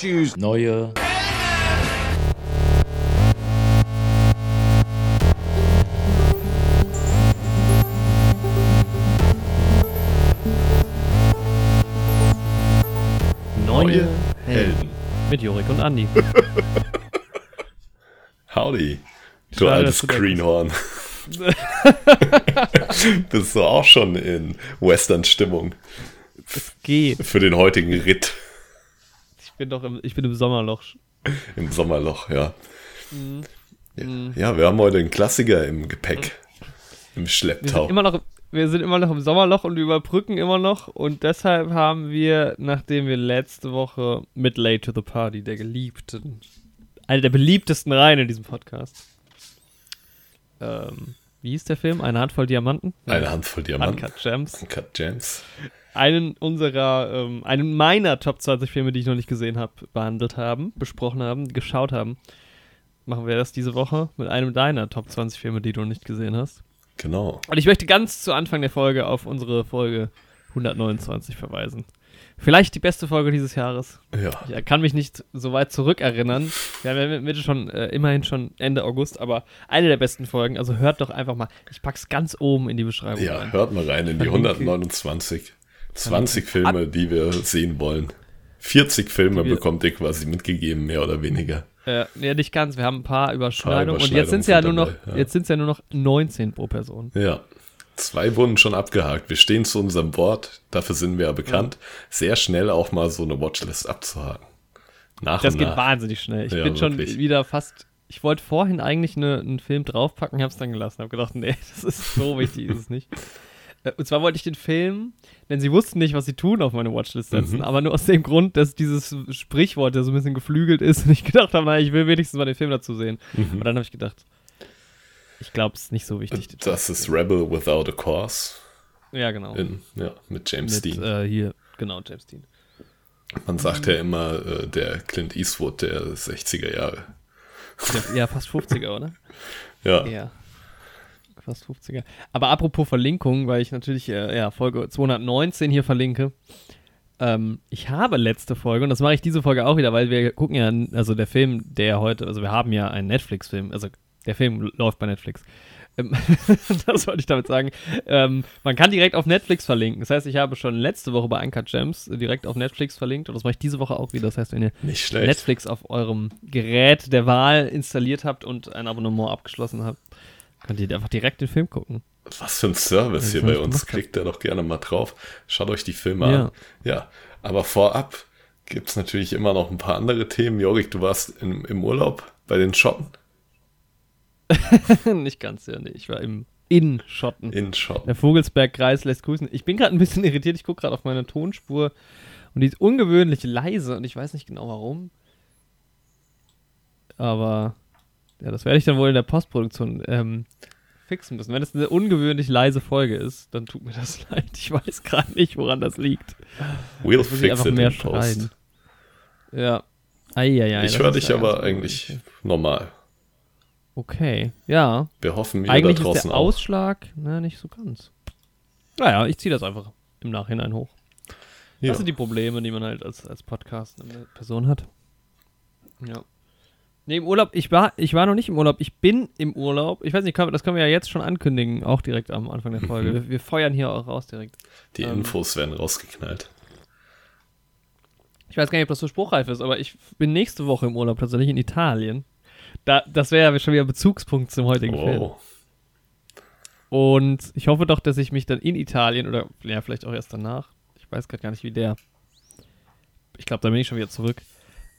Choose neue Neue Helden. Mit Jorik und Andi. Howdy, du Schade, altes Greenhorn. Bist du auch schon in Western-Stimmung Geht. für den heutigen Ritt bin doch im, ich bin im Sommerloch. im Sommerloch, ja. Mhm. Ja, ja, wir haben heute einen Klassiker im Gepäck, im Wir Schlepptau. sind, immer noch, wir sind immer noch im Sommerloch und überbrücken immer noch. Und deshalb haben wir, nachdem wir letzte Woche mit Late to the Party, der geliebten, eine der beliebtesten Reihen in diesem Podcast. Ähm, wie hieß der Film? Eine Handvoll Diamanten? Eine Handvoll Diamanten. Uncut Gems. Uncut Gems. Einen unserer, ähm, einen meiner Top 20 Filme, die ich noch nicht gesehen habe, behandelt haben, besprochen haben, geschaut haben. Machen wir das diese Woche mit einem deiner Top 20 Filme, die du noch nicht gesehen hast. Genau. Und ich möchte ganz zu Anfang der Folge auf unsere Folge 129 verweisen. Vielleicht die beste Folge dieses Jahres. Ja. Ich kann mich nicht so weit zurückerinnern. Wir haben ja schon, äh, immerhin schon Ende August, aber eine der besten Folgen. Also hört doch einfach mal. Ich pack's ganz oben in die Beschreibung Ja, rein. hört mal rein in die Verlinke. 129. 20 Filme, die wir sehen wollen. 40 Filme bekommt ihr quasi mitgegeben, mehr oder weniger. Äh, ja, nicht ganz. Wir haben ein paar Überschneidungen. und Überschneidungen jetzt sind es ja nur noch, ja. jetzt ja nur noch 19 pro Person. Ja. Zwei wurden schon abgehakt. Wir stehen zu unserem Wort. Dafür sind wir ja bekannt. Sehr schnell auch mal so eine Watchlist abzuhaken. Nach Das geht nach. wahnsinnig schnell. Ich Ja, bin schon wirklich. wieder fast. Ich wollte vorhin eigentlich eine, einen Film draufpacken, hab's dann gelassen. Hab gedacht, nee, das ist so wichtig, ist es nicht. Äh, Und zwar wollte ich den Film, denn sie wussten nicht, was sie tun, auf meine Watchlist setzen. Mhm. Aber nur aus dem Grund, dass dieses Sprichwort ja so ein bisschen geflügelt ist und ich gedacht habe, naja, ich will wenigstens mal den Film dazu sehen. Mhm. Und dann habe ich gedacht, ich glaube, es ist nicht so wichtig. Das ist. Rebel Without a Cause. Ja, genau. In, ja, mit James Mit, Dean. äh, hier, genau, James Dean. Man sagt ja immer, äh, der Clint Eastwood der 60er Jahre. Ja, ja, fast 50er, oder? Ja. Ja. Fast 50er. Aber apropos Verlinkung, weil ich natürlich äh, ja, Folge 219 hier verlinke. Ähm, ich habe letzte Folge, und das mache ich diese Folge auch wieder, weil wir gucken ja, also der Film, der heute, also wir haben ja einen Netflix-Film, also der Film läuft bei Netflix. Ähm, das wollte ich damit sagen. Ähm, man kann direkt auf Netflix verlinken. Das heißt, ich habe schon letzte Woche bei Uncut Gems direkt auf Netflix verlinkt und das mache ich diese Woche auch wieder. Das heißt, wenn ihr. Netflix auf eurem Gerät der Wahl installiert habt und ein Abonnement abgeschlossen habt, könnt ihr einfach direkt den Film gucken. Was für ein Service hier bei uns. Klickt da doch gerne mal drauf. Schaut euch die Filme Ja. an. Ja, aber vorab gibt es natürlich immer noch ein paar andere Themen. Jorik, du warst im, im Urlaub bei den Schotten. Nicht ganz, ja, nee. Ich war im in Schotten. In Schotten. Der Vogelsbergkreis lässt grüßen. Ich bin gerade ein bisschen irritiert. Ich gucke gerade auf meine Tonspur und die ist ungewöhnlich leise und ich weiß nicht genau warum. Aber ja, das werde ich dann wohl in der Postproduktion ähm, fixen müssen. Wenn es eine ungewöhnlich leise Folge ist, dann tut mir das leid. Ich weiß gerade nicht, woran das liegt. We'll ich fix einfach it mehr in Post. schreien. Ja. Eieiei, Ich höre ist dich aber eigentlich normal. Okay, ja. Wir hoffen, ihr Eigentlich da ist draußen der auch. Ausschlag, na, nicht so ganz. Naja, ich ziehe das einfach im Nachhinein hoch. Ja. Das sind die Probleme, die man halt als, als Podcast eine Person hat. Ja. Nee, im Urlaub, ich war, ich war noch nicht im Urlaub, ich bin im Urlaub. Ich weiß nicht, das können wir ja jetzt schon ankündigen, auch direkt am Anfang der Folge. Mhm. Wir, wir feuern hier auch raus direkt. Die ähm, Infos werden rausgeknallt. Ich weiß gar nicht, ob das so spruchreif ist, aber ich bin nächste Woche im Urlaub tatsächlich in Italien. Da, das wäre ja schon wieder Bezugspunkt zum heutigen Film. Oh, Und ich hoffe doch, dass ich mich dann in Italien oder ja, vielleicht auch erst danach, ich weiß gerade gar nicht, wie der, ich glaube, da bin ich schon wieder zurück,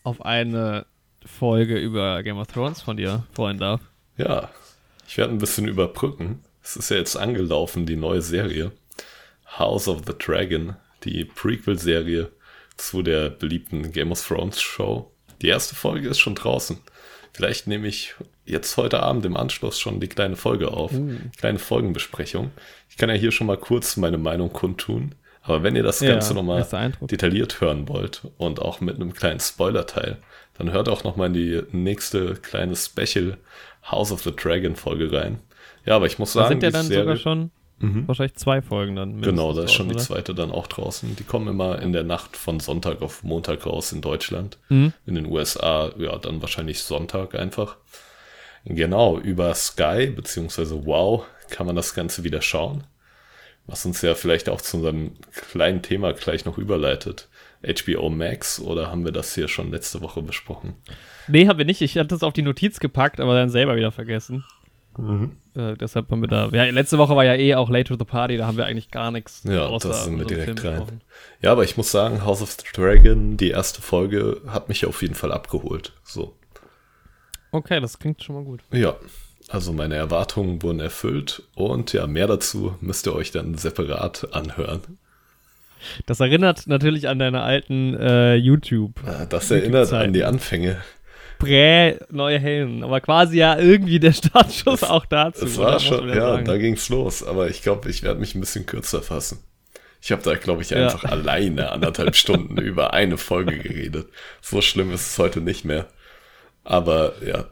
auf eine Folge über Game of Thrones von dir freuen darf. ja. Ich werde ein bisschen überbrücken. Es ist ja jetzt angelaufen, die neue Serie. House of the Dragon, die Prequel-Serie zu der beliebten Game of Thrones Show. Die erste Folge ist schon draußen. Vielleicht nehme ich jetzt heute Abend im Anschluss schon die kleine Folge auf. Kleine Folgenbesprechung. Ich kann ja hier schon mal kurz meine Meinung kundtun. Aber wenn ihr das Ja, Ganze nochmal detailliert hören wollt und auch mit einem kleinen Spoiler-Teil, dann hört auch nochmal in die nächste kleine Special House of the Dragon Folge rein. Ja, aber ich muss Da sagen, sind ja dann sogar schon mhm. wahrscheinlich zwei Folgen dann. Genau, da ist schon oder? die zweite dann auch draußen. Die kommen immer in der Nacht von Sonntag auf Montag raus in Deutschland. Mhm. In den USA, ja, dann wahrscheinlich Sonntag einfach. Genau, über Sky beziehungsweise Wow kann man das Ganze wieder schauen. Was uns ja vielleicht auch zu unserem kleinen Thema gleich noch überleitet. HBO Max oder haben wir das hier schon letzte Woche besprochen? Nee, haben wir nicht. Ich hatte das auf die Notiz gepackt, aber dann selber wieder vergessen. Mhm. Äh, deshalb haben wir da. Ja, letzte Woche war ja eh auch Late to the Party, da haben wir eigentlich gar nichts. Ja, das sind wir direkt rein. Gesprochen. Ja, aber ich muss sagen, House of the Dragon, die erste Folge, hat mich auf jeden Fall abgeholt. So. Okay, das klingt schon mal gut. Ja, also meine Erwartungen wurden erfüllt und ja, mehr dazu müsst ihr euch dann separat anhören. Das erinnert natürlich an deine alten äh, YouTube. Ah, das YouTube erinnert an die Anfänge. Prä neue Helden, aber quasi ja irgendwie der Startschuss es, auch dazu. Es war schon, ja, sagen. da ging's los, aber ich glaube, ich werde mich ein bisschen kürzer fassen. Ich habe da, glaube ich, einfach ja. alleine anderthalb Stunden über eine Folge geredet. So schlimm ist es heute nicht mehr. Aber ja.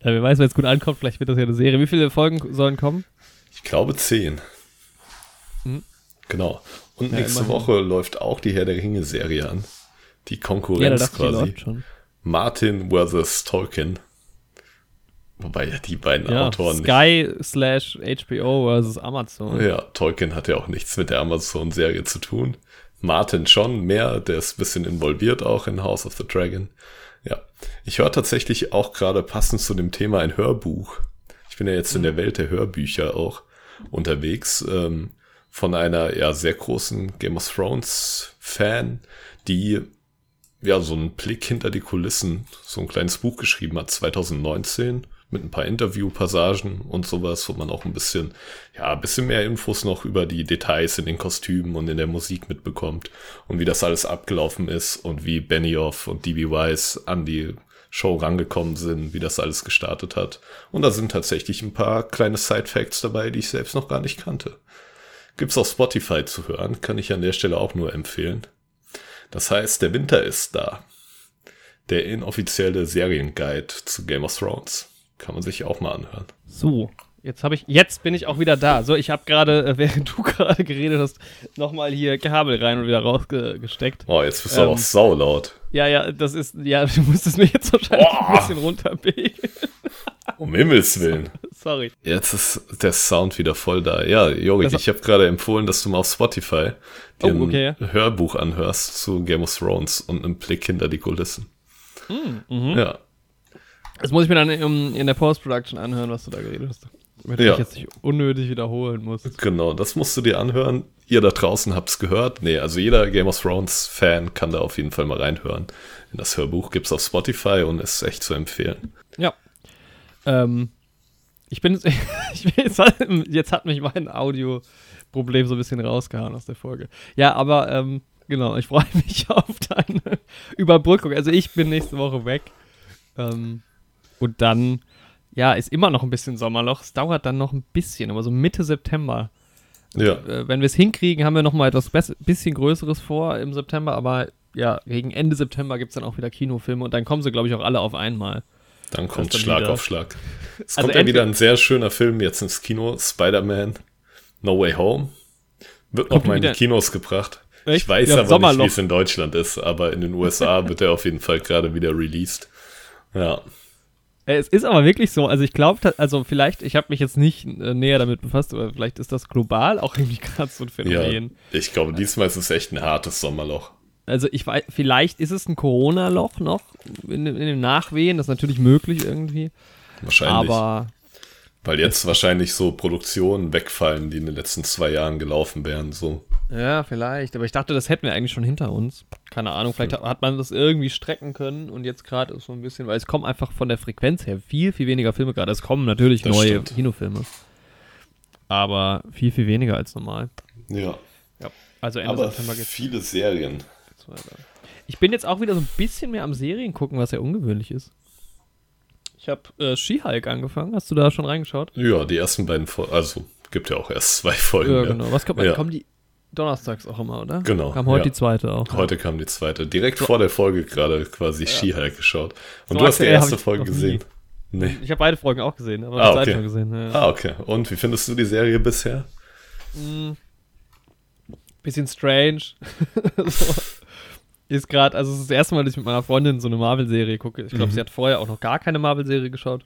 Ja, wer weiß, wenn es gut ankommt, vielleicht wird das ja eine Serie. Wie viele Folgen sollen kommen? Ich glaube zehn. Hm. Genau. Und ja, nächste immerhin. Woche läuft auch die Herr der Ringe-Serie an. Die Konkurrenz ja, quasi. Martin vs. Tolkien. Wobei ja die beiden ja, Autoren. Sky slash HBO versus Amazon. Ja, Tolkien hat ja auch nichts mit der Amazon-Serie zu tun. Martin schon mehr, der ist ein bisschen involviert auch in House of the Dragon. Ja, ich höre tatsächlich auch gerade passend zu dem Thema ein Hörbuch. Ich bin ja jetzt in der Welt der Hörbücher auch unterwegs. Ähm, von einer ja sehr großen Game of Thrones Fan, die ja so einen Blick hinter die Kulissen, so ein kleines Buch geschrieben hat 2019 mit ein paar Interviewpassagen und sowas, wo man auch ein bisschen, ja, ein bisschen mehr Infos noch über die Details in den Kostümen und in der Musik mitbekommt und wie das alles abgelaufen ist und wie Benioff und DB Wise an die Show rangekommen sind, wie das alles gestartet hat. Und da sind tatsächlich ein paar kleine Side Facts dabei, die ich selbst noch gar nicht kannte. Gibt's auf Spotify zu hören, kann ich an der Stelle auch nur empfehlen. Das heißt, der Winter ist da. Der inoffizielle Serienguide zu Game of Thrones. Kann man sich auch mal anhören. So, jetzt habe ich, jetzt bin ich auch wieder da. So, ich habe gerade, äh, während du gerade geredet hast, nochmal hier Kabel rein und wieder rausgesteckt. Oh, jetzt bist du ähm, auch saulaut. Ja, ja, das ist, ja, du musstest mir jetzt wahrscheinlich oh. ein bisschen runterbegeln. Um Himmels Willen. Sorry. Jetzt ist der Sound wieder voll da. Ja, Jorik, ich habe gerade empfohlen, dass du mal auf Spotify dir oh, okay. ein Hörbuch anhörst zu Game of Thrones und einen Blick hinter die Kulissen. Mm. Ja. Das muss ich mir dann in, in der Post-Production anhören, was du da geredet hast. Damit ja. ich jetzt nicht unnötig wiederholen muss. Genau, das musst du dir anhören. Ihr da draußen habt es gehört. Nee, also jeder Game of Thrones-Fan kann da auf jeden Fall mal reinhören. In das Hörbuch gibt es auf Spotify und ist echt zu empfehlen. Ja. Ähm, ich bin, ich bin jetzt, jetzt, hat mich mein Audio-Problem so ein bisschen rausgehauen aus der Folge. Ja, aber ähm, genau, ich freue mich auf deine Überbrückung. Also ich bin nächste Woche weg. Ähm, und dann, ja, ist immer noch ein bisschen Sommerloch. Es dauert dann noch ein bisschen, aber so Mitte September. Ja. Äh, wenn wir es hinkriegen, haben wir noch mal etwas bisschen Größeres vor im September, aber ja, gegen Ende September gibt es dann auch wieder Kinofilme und dann kommen sie, glaube ich, auch alle auf einmal. Dann kommt Schlag wieder. auf Schlag. Es also kommt ja wieder ein sehr schöner Film jetzt ins Kino, Spider-Man No Way Home. Wird noch mal in die Kinos gebracht. Echt? Ich weiß ja, aber Sommerloch. nicht, wie es in Deutschland ist, aber in den USA wird er auf jeden Fall gerade wieder released. Ja. Äh, es ist aber wirklich so, also ich glaube, also vielleicht, ich habe mich jetzt nicht äh, näher damit befasst, aber vielleicht ist das global auch irgendwie gerade so ein Phänomen. Ja, ich glaube, diesmal ist es echt ein hartes Sommerloch. Also ich weiß, vielleicht ist es ein Corona-Loch noch in, in den Nachwehen, das ist natürlich möglich irgendwie. Wahrscheinlich. Aber weil jetzt wahrscheinlich so Produktionen wegfallen, die in den letzten zwei Jahren gelaufen wären, so. Ja, vielleicht. Aber ich dachte, das hätten wir eigentlich schon hinter uns. Keine Ahnung, vielleicht hat, hat man das irgendwie strecken können und jetzt gerade ist so ein bisschen, weil es kommen einfach von der Frequenz her viel, viel weniger Filme gerade. Es kommen natürlich das neue stimmt. Kinofilme. Aber viel, viel weniger als normal. Ja. ja. Also Ende Aber September geht's. viele Serien. Ich bin jetzt auch wieder so ein bisschen mehr am Serien gucken, was ja ungewöhnlich ist. Ich habe äh, She-Hulk angefangen. Hast du da schon reingeschaut? Ja, die ersten beiden Folgen. Also, gibt ja auch erst zwei Folgen. Ja, genau. Was kommt, ja. kommen die donnerstags auch immer, oder? Genau. Kam heute ja. die zweite auch. Heute kam die zweite. Direkt so. vor der Folge gerade quasi ja. She-Hulk geschaut. Und so du hast die erste Folge gesehen. Nee. Ich habe beide Folgen auch gesehen, aber Ah, die zweite okay. gesehen. Ja. Ah, okay. Und wie findest du die Serie bisher? Mm, bisschen strange. so. Ist gerade, also es ist das erste Mal, dass ich mit meiner Freundin so eine Marvel-Serie gucke. Ich glaube, Mhm. sie hat vorher auch noch gar keine Marvel-Serie geschaut.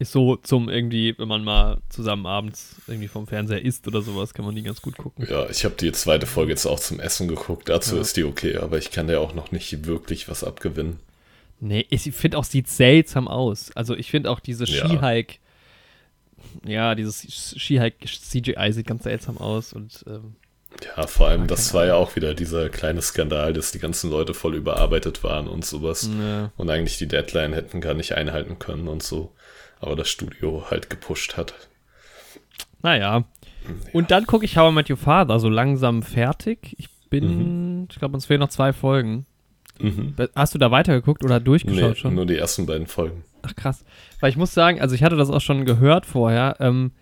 Ist so zum irgendwie, wenn man mal zusammen abends irgendwie vom Fernseher isst oder sowas, kann man die ganz gut gucken. Ja, ich habe die zweite Folge jetzt auch zum Essen geguckt. Dazu Ja. ist die okay, aber ich kann der auch noch nicht wirklich was abgewinnen. Nee, ich finde auch, sieht seltsam aus. Also ich finde auch diese Ja. Ski-Hike, ja, dieses Ski-Hike CGI sieht ganz seltsam aus und ähm, Ja, vor allem, Ah, das war ja auch wieder dieser kleine Skandal, dass die ganzen Leute voll überarbeitet waren und sowas. ne. Und eigentlich die Deadline hätten gar nicht einhalten können und so. Aber das Studio halt gepusht hat. Naja. Und dann gucke ich How I Met Your Father so langsam fertig. Ich bin, ich glaube, uns fehlen noch zwei Folgen. Mhm. Hast du da weitergeguckt oder durchgeschaut Nee, schon? nur die ersten beiden Folgen. Ach krass. Weil ich muss sagen, also ich hatte das auch schon gehört vorher. Ähm,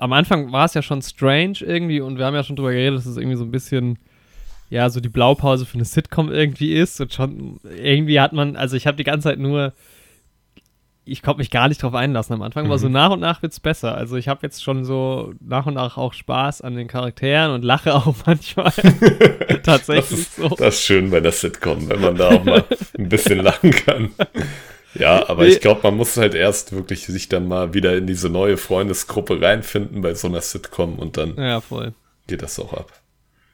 am Anfang war es ja schon strange irgendwie und wir haben ja schon drüber geredet, dass es irgendwie so ein bisschen, ja, so die Blaupause für eine Sitcom irgendwie ist. Und schon irgendwie hat man, also ich habe die ganze Zeit nur, ich konnte mich gar nicht drauf einlassen am Anfang, aber Mhm. so nach und nach wird es besser. Also ich habe jetzt schon so nach und nach auch Spaß an den Charakteren und lache auch manchmal. Das Tatsächlich ist, so. das ist schön bei der Sitcom, wenn man da auch mal ein bisschen lachen kann. Ja, aber Nee. ich glaube, man muss halt erst wirklich sich dann mal wieder in diese neue Freundesgruppe reinfinden bei so einer Sitcom und dann Ja, geht das auch ab.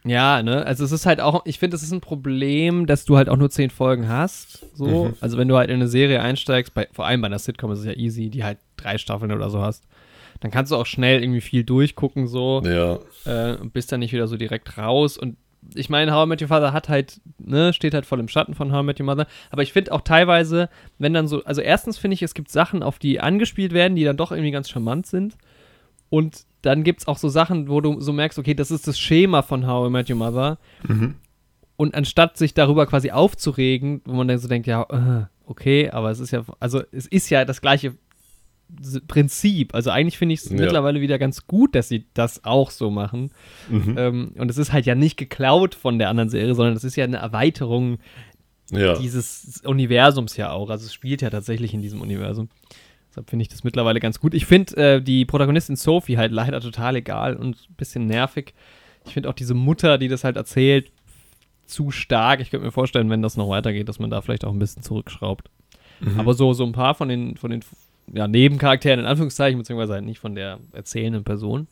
Ja, ne, also es ist halt auch, ich finde, es ist ein Problem, dass du halt auch nur zehn Folgen hast, so. Mhm. Also wenn du halt in eine Serie einsteigst, bei, vor allem bei einer Sitcom ist es ja easy, die halt drei Staffeln oder so hast, dann kannst du auch schnell irgendwie viel durchgucken, so, Ja, äh, und bist dann nicht wieder so direkt raus und ich meine, How I Met Your Father hat halt, ne, steht halt voll im Schatten von How I Met Your Mother. Aber ich finde auch teilweise, wenn dann so, also erstens finde ich, es gibt Sachen, auf die angespielt werden, die dann doch irgendwie ganz charmant sind. Und dann gibt es auch so Sachen, wo du so merkst, okay, das ist das Schema von How I Met Your Mother. Mhm. Und anstatt sich darüber quasi aufzuregen, wo man dann so denkt, ja, äh, okay, aber es ist ja, also es ist ja das gleiche Prinzip. Also eigentlich finde ich es Ja. mittlerweile wieder ganz gut, dass sie das auch so machen. Mhm. Ähm, und es ist halt ja nicht geklaut von der anderen Serie, sondern es ist ja eine Erweiterung ja. dieses Universums ja auch. Also es spielt ja tatsächlich in diesem Universum. Deshalb finde ich das mittlerweile ganz gut. Ich finde äh, die Protagonistin Sophie halt leider total egal und ein bisschen nervig. Ich finde auch diese Mutter, die das halt erzählt, zu stark. Ich könnte mir vorstellen, wenn das noch weitergeht, dass man da vielleicht auch ein bisschen zurückschraubt. Mhm. Aber so, so ein paar von den, von den ja, Nebencharakteren, in Anführungszeichen, beziehungsweise halt nicht von der erzählenden Person,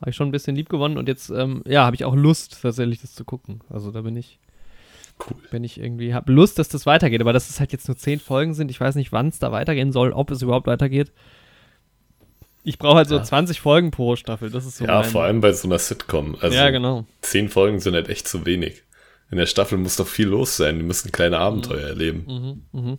habe ich schon ein bisschen lieb gewonnen und jetzt, ähm, ja, habe ich auch Lust, tatsächlich das zu gucken. Also da bin ich, Cool. bin ich irgendwie, habe Lust, dass das weitergeht, aber dass es halt jetzt nur zehn Folgen sind, ich weiß nicht, wann es da weitergehen soll, ob es überhaupt weitergeht. Ich brauche halt so Ja. 20 Folgen pro Staffel, das ist so Ja, vor allem bei so einer Sitcom. Also ja, genau. zehn Folgen sind halt echt zu wenig. In der Staffel muss doch viel los sein. Die müssen kleine Abenteuer erleben. Mhm, mhm.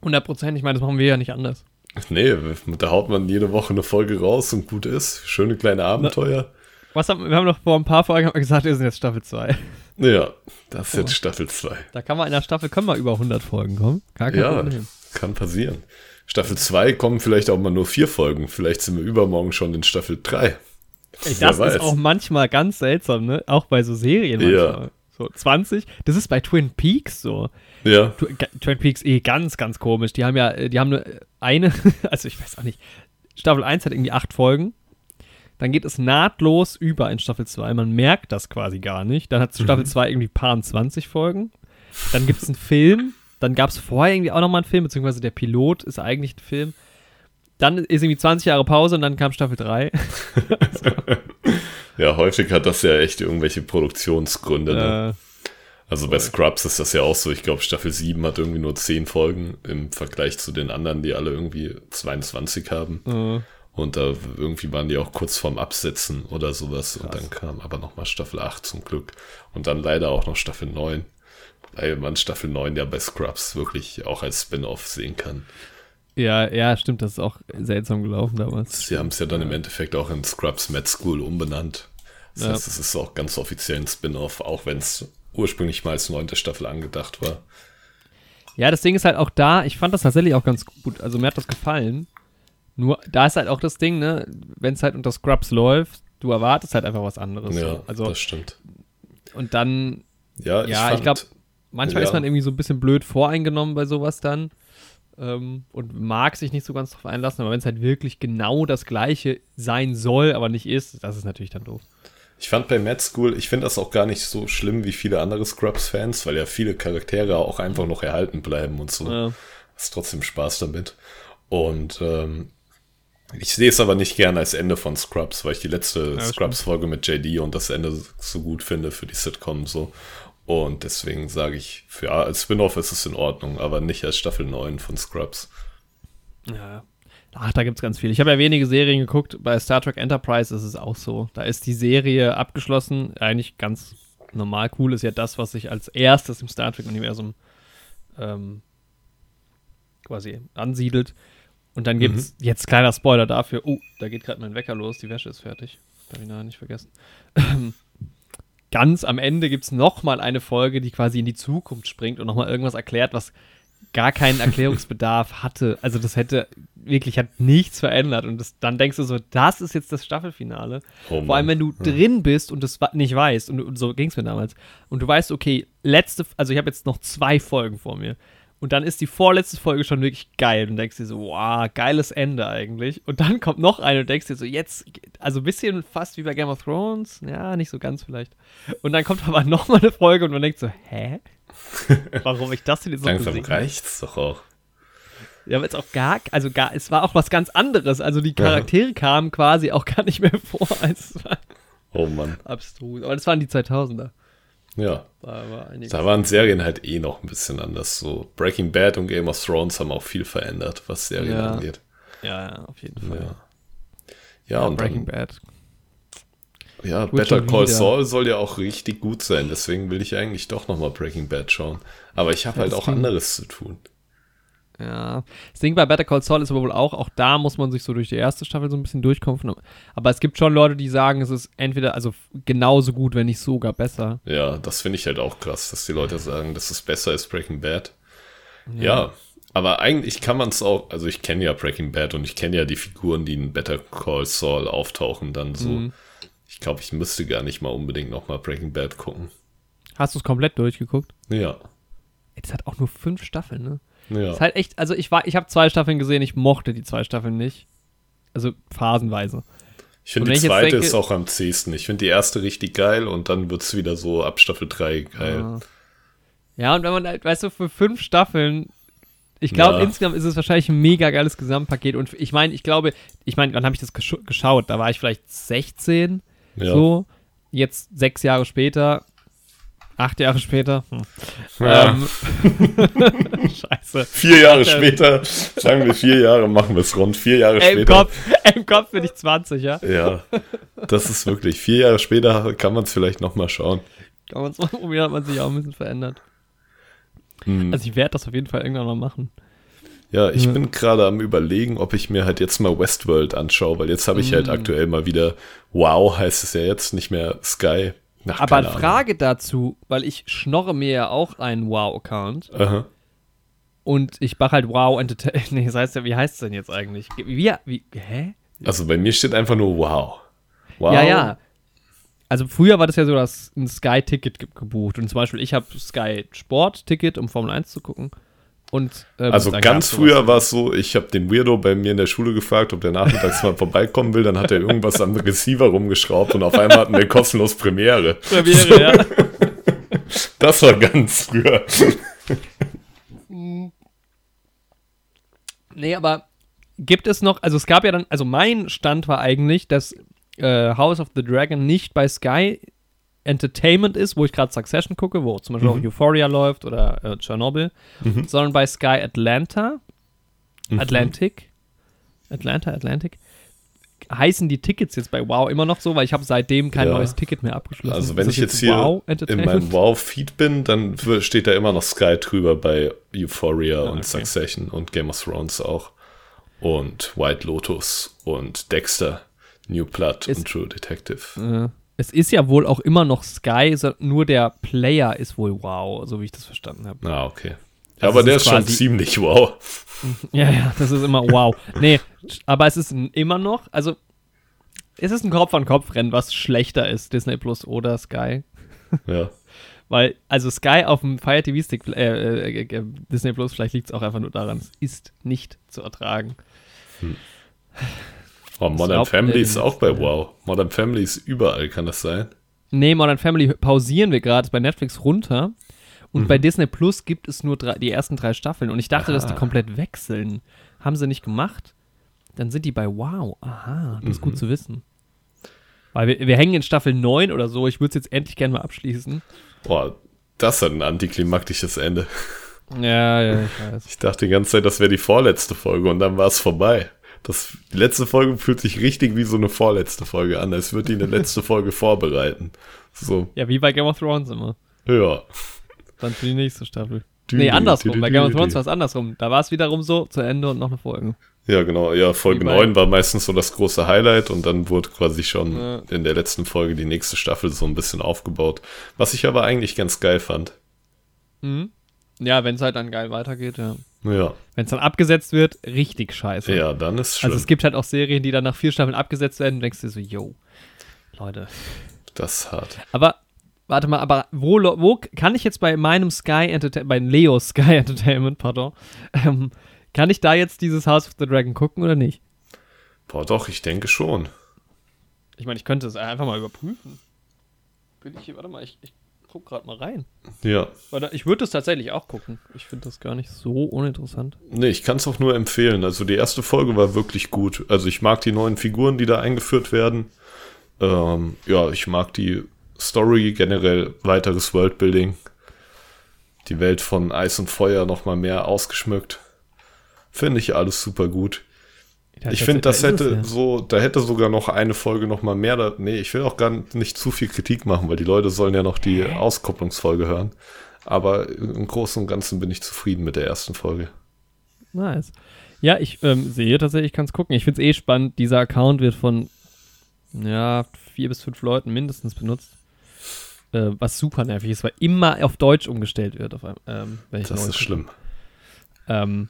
100 Prozent, ich meine, das machen wir ja nicht anders. Nee, da haut man jede Woche eine Folge raus und gut ist. Schöne kleine Abenteuer. Was haben, wir haben noch vor ein paar Folgen gesagt, wir sind jetzt Staffel 2. Ja, das ist jetzt Staffel 2. Da kann man in der Staffel, können wir über 100 Folgen kommen. Gar kein Ja, Problem. kann passieren. Staffel 2 kommen vielleicht auch mal nur vier Folgen. Vielleicht sind wir übermorgen schon in Staffel 3. Ey, das weiß. ist auch manchmal ganz seltsam, ne? Auch bei so Serien Ja. manchmal. So 20, das ist bei Twin Peaks so. Ja, Tw- Twin Peaks eh ganz, ganz komisch. Die haben ja, äh, die haben nur eine, also ich weiß auch nicht. Staffel 1 hat irgendwie acht Folgen. Dann geht es nahtlos über in Staffel 2. Man merkt das quasi gar nicht. Dann hat Staffel 2 irgendwie paar 20 Folgen. Dann gibt es einen Film. Dann gab es vorher irgendwie auch nochmal einen Film, beziehungsweise der Pilot ist eigentlich ein Film. Dann ist irgendwie 20 Jahre Pause und dann kam Staffel 3. ja, häufig hat das ja echt irgendwelche Produktionsgründe. Ne? äh, Also bei Scrubs ist das ja auch so. Ich glaube, Staffel 7 hat irgendwie nur 10 Folgen im Vergleich zu den anderen, die alle irgendwie 22 haben. äh, Und da irgendwie waren die auch kurz vorm Absetzen oder sowas. Und Krass. dann kam aber nochmal Staffel 8 zum Glück. Und dann leider auch noch Staffel 9. Weil man Staffel 9 ja bei Scrubs wirklich auch als Spin-off sehen kann. ja, ja, stimmt, das ist auch seltsam gelaufen damals. Sie haben es ja dann im Endeffekt auch in Scrubs Med School umbenannt. Das Ja. heißt, es ist auch ganz offiziell ein Spin-off, auch wenn es ursprünglich mal als neunte Staffel angedacht war. Ja, das Ding ist halt auch da, ich fand das tatsächlich auch ganz gut. Also mir hat das gefallen. Nur, da ist halt auch das Ding, ne, wenn es halt unter Scrubs läuft, du erwartest halt einfach was anderes. Ja, so. Also, das stimmt. und dann, Ja, Ja, ich, ich glaub- fand, manchmal Ja. ist man irgendwie so ein bisschen blöd voreingenommen bei sowas dann ähm, und mag sich nicht so ganz drauf einlassen, aber wenn es halt wirklich genau das gleiche sein soll, aber nicht ist, das ist natürlich dann doof. Ich fand bei Mad School, ich finde das auch gar nicht so schlimm wie viele andere Scrubs-Fans, weil ja viele Charaktere auch einfach noch erhalten bleiben und so. Ja. Hast trotzdem Spaß damit. Und ähm, ich sehe es aber nicht gern als Ende von Scrubs, weil ich die letzte das Scrubs-Folge mit JD und das Ende so gut finde für die Sitcom so. Und deswegen sage ich, für, ja, als Spin-off ist es in Ordnung, aber nicht als Staffel 9 von Scrubs. Ja. Ach, da gibt es ganz viel. Ich habe ja wenige Serien geguckt. Bei Star Trek Enterprise ist es auch so. Da ist die Serie abgeschlossen. Eigentlich ganz normal cool ist ja das, was sich als erstes im Star Trek-Universum ähm, quasi ansiedelt. Und dann gibt es, jetzt kleiner Spoiler dafür, oh, da geht gerade mein Wecker los, die Wäsche ist fertig. Darf ich nachher nicht vergessen. Ganz am Ende gibt es nochmal eine Folge, die quasi in die Zukunft springt und nochmal irgendwas erklärt, was gar keinen Erklärungsbedarf hatte. Also das hätte wirklich hat nichts verändert. Und das, dann denkst du so, das ist jetzt das Staffelfinale. Oh Vor allem, wenn du drin bist und das nicht weißt, und, und so ging es mir damals, und du weißt, okay, letzte, also ich habe jetzt noch zwei Folgen vor mir. Und dann ist die vorletzte Folge schon wirklich geil. Und denkst dir so, wow, geiles Ende eigentlich. Und dann kommt noch eine und denkst dir so, jetzt, also ein bisschen fast wie bei Game of Thrones. Ja, nicht so ganz vielleicht. Und dann kommt aber noch mal eine Folge und man denkt so, hä? Warum ich das denn jetzt noch Langsam gesehen reicht's doch auch. Ja, aber jetzt auch gar, also gar, es war auch was ganz anderes. Also die Charaktere kamen quasi auch gar nicht mehr vor. als Es war Oh Mann. abstrus. Aber das waren die 2000er. Ja. Da war. Da waren Serien halt eh noch ein bisschen anders. So Breaking Bad und Game of Thrones haben auch viel verändert, was Serien Ja. angeht. Ja, ja, auf jeden Fall. Ja. Ja, und Breaking dann, Bad. ja, Wird Better Call. Saul soll ja auch richtig gut sein. Deswegen will ich eigentlich doch nochmal Breaking Bad schauen. Aber ich habe Ja, halt auch anderes zu tun. Ja. Das Ding bei Better Call Saul ist aber wohl auch, auch da muss man sich so durch die erste Staffel so ein bisschen durchkämpfen. Aber es gibt schon Leute, die sagen, es ist entweder, also genauso gut, wenn nicht sogar besser. Ja, das finde ich halt auch krass, dass die Leute sagen, das ist besser als Breaking Bad. Ja, aber eigentlich kann man es auch, also ich kenne ja Breaking Bad und ich kenne ja die Figuren, die in Better Call Saul auftauchen, dann so. Mhm. Ich glaube, ich müsste gar nicht mal unbedingt nochmal Breaking Bad gucken. Hast du es komplett durchgeguckt? Ja, Das hat auch nur fünf Staffeln, ne? Ja. Ist halt echt, also ich war, ich habe zwei Staffeln gesehen, ich mochte die zwei Staffeln nicht. Also phasenweise. Ich finde, die zweite denke- ist auch am zähsten. Ich finde die erste richtig geil und dann wird es wieder so ab Staffel 3 geil. Ah. Ja, und wenn man halt, weißt du, für fünf Staffeln, ich glaube, Ja. insgesamt ist es wahrscheinlich ein mega geiles Gesamtpaket. Und ich meine, ich glaube, ich meine, wann habe ich das gescha- geschaut? Da war ich vielleicht 16, Ja. so. Jetzt sechs Jahre später, acht Jahre später. Hm. Ja. Ähm, Scheiße. Vier Jahre Ähm. später, sagen wir vier Jahre, machen wir es rund. Vier Jahre Im später. Kopf, im Kopf bin ich 20, ja. Ja, das ist wirklich. Vier Jahre später kann man es vielleicht nochmal schauen. Kann man's mal probieren, hat man sich auch ein bisschen verändert. Hm. Also ich werde das auf jeden Fall irgendwann mal machen. Ja, ich Ja. bin gerade am überlegen, ob ich mir halt jetzt mal Westworld anschaue, weil jetzt habe ich halt Mm. aktuell mal wieder, wow, heißt es ja jetzt, nicht mehr Sky. Nach Aber. Frage dazu, weil ich schnorre mir ja auch einen Wow-Account Aha. und ich mache halt Wow Entertainment. Nee, das heißt ja, wie heißt es denn jetzt eigentlich? Wie, wie, hä? Also bei mir steht einfach nur wow. Wow. Ja, ja. Also früher war das ja so, dass ein Sky-Ticket ge gebucht und zum Beispiel ich habe Sky Sport-Ticket, um Formel 1 zu gucken. Und, ähm, Also ganz früher war es so, ich habe den Weirdo bei mir in der Schule gefragt, ob der nachmittags mal vorbeikommen will, dann hat er irgendwas am Receiver rumgeschraubt und auf einmal hatten wir kostenlos Premiere. Premiere, ja. Das war ganz früher. Nee, aber gibt es noch, also es gab ja dann, also mein Stand war eigentlich, dass äh, House of the Dragon nicht bei Sky Entertainment ist, wo ich gerade Succession gucke, wo zum Beispiel auch Euphoria läuft oder äh, Chernobyl, sondern bei Sky Atlanta, Atlantic, Atlanta, Atlantic. Heißen die Tickets jetzt bei Wow immer noch so, weil ich habe seitdem kein Ja. neues Ticket mehr abgeschlossen. Also wenn ich das jetzt hier Wow in meinem Wow-Feed bin, dann steht da immer noch Sky drüber bei Euphoria Ah, und okay. Succession und Game of Thrones auch. Und White Lotus und Dexter, New Blood Ist- und True Detective. Äh, es ist ja wohl auch immer noch Sky, nur der Player ist wohl wow, so wie ich das verstanden habe. Ah, okay. Also Aber der ist ist schon ziemlich wow. Ja, ja, das ist immer wow. Nee, aber es ist immer noch, also es ist ein Kopf-an-Kopf-Rennen, was schlechter ist, Disney Plus oder Sky. Ja. Weil, also Sky auf dem Fire TV Stick, äh, äh, äh, Disney Plus, vielleicht liegt es auch einfach nur daran, es ist nicht zu ertragen. Hm. Oh, Modern Family ist auch bei Wow. Modern Family ist überall, kann das sein? Nee, Modern Family pausieren wir gerade bei Netflix runter. Und mhm. bei Disney Plus gibt es nur drei, die ersten drei Staffeln. Und ich dachte, Aha. dass die komplett wechseln. Haben sie nicht gemacht. Dann sind die bei Wow. Aha, das mhm. ist gut mhm. zu wissen. Weil wir, wir hängen in Staffel 9 oder so. Ich würde es jetzt endlich gerne mal abschließen. Boah, das hat ein antiklimaktisches Ende. Ja, ja, ich weiß. Ich dachte die ganze Zeit, das wäre die vorletzte Folge und dann war es vorbei. Das, die letzte Folge fühlt sich richtig wie so eine vorletzte Folge an, als würde die eine letzte Folge vorbereiten. So. Ja, wie bei Game of Thrones immer. Ja. Dann für die nächste Staffel. Dü nee, andersrum. Bei Game of Thrones war es andersrum. Da war es wiederum so, zu Ende und noch eine Folge. Ja, genau. Ja, Folge 9 war meistens so das große Highlight und dann wurde quasi schon ja. in der letzten Folge die nächste Staffel so ein bisschen aufgebaut. Was ich aber eigentlich ganz geil fand. Mhm. Ja, wenn es halt dann geil weitergeht, ja. Ja. Wenn es dann abgesetzt wird, richtig scheiße. Ja, dann ist schlimm. Also es gibt halt auch Serien, die dann nach vier Staffeln abgesetzt werden und denkst dir so, yo, Leute. Das ist hart. Aber, warte mal, aber wo, wo kann ich jetzt bei meinem Sky Entertainment, bei Leo Sky Entertainment, pardon, ähm, kann ich da jetzt dieses House of the Dragon gucken oder nicht? Boah, doch, ich denke schon. Ich meine, ich könnte es einfach mal überprüfen. Bin ich hier, warte mal, ich, ich guck gerade mal rein. Ja. Ich würde es tatsächlich auch gucken. Ich finde das gar nicht so uninteressant. Nee, ich kann es auch nur empfehlen. Also die erste Folge war wirklich gut. Also ich mag die neuen Figuren, die da eingeführt werden. Ähm, ja, ich mag die Story, generell weiteres Worldbuilding. Die Welt von Eis und Feuer nochmal mehr ausgeschmückt. Finde ich alles super gut. Ich finde, das hätte ja. so, da hätte sogar noch eine Folge noch mal mehr. Da, nee, ich will auch gar nicht zu viel Kritik machen, weil die Leute sollen ja noch die Auskopplungsfolge hören. Aber im Großen und Ganzen bin ich zufrieden mit der ersten Folge. Nice. Ja, ich ähm, sehe tatsächlich, ich kann es gucken. Ich finde es eh spannend. Dieser Account wird von ja, vier bis fünf Leuten mindestens benutzt. Äh, was super nervig ist, weil immer auf Deutsch umgestellt wird. Auf, ähm, das ist schlimm. Ähm,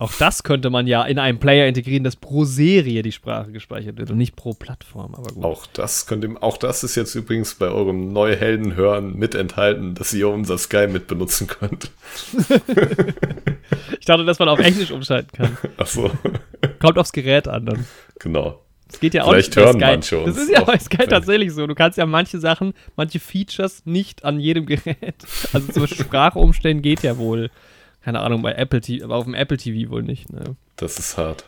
auch das könnte man ja in einem Player integrieren, dass pro Serie die Sprache gespeichert wird und nicht pro Plattform. Aber gut. Auch das könnte, auch das ist jetzt übrigens bei eurem neue Helden hören mit enthalten, dass ihr unser Sky mit benutzen könnt. ich dachte, dass man auf Englisch umschalten kann. Ach so. Kommt aufs Gerät an dann. Genau. Das geht ja auch Vielleicht nicht hören Sky. manche uns. Das ist ja bei Sky tatsächlich so. Du kannst ja manche Sachen, manche Features nicht an jedem Gerät. Also zum Beispiel Sprache umstellen geht ja wohl keine Ahnung, bei Apple TV, aber auf dem Apple TV wohl nicht. Ne? Das ist hart.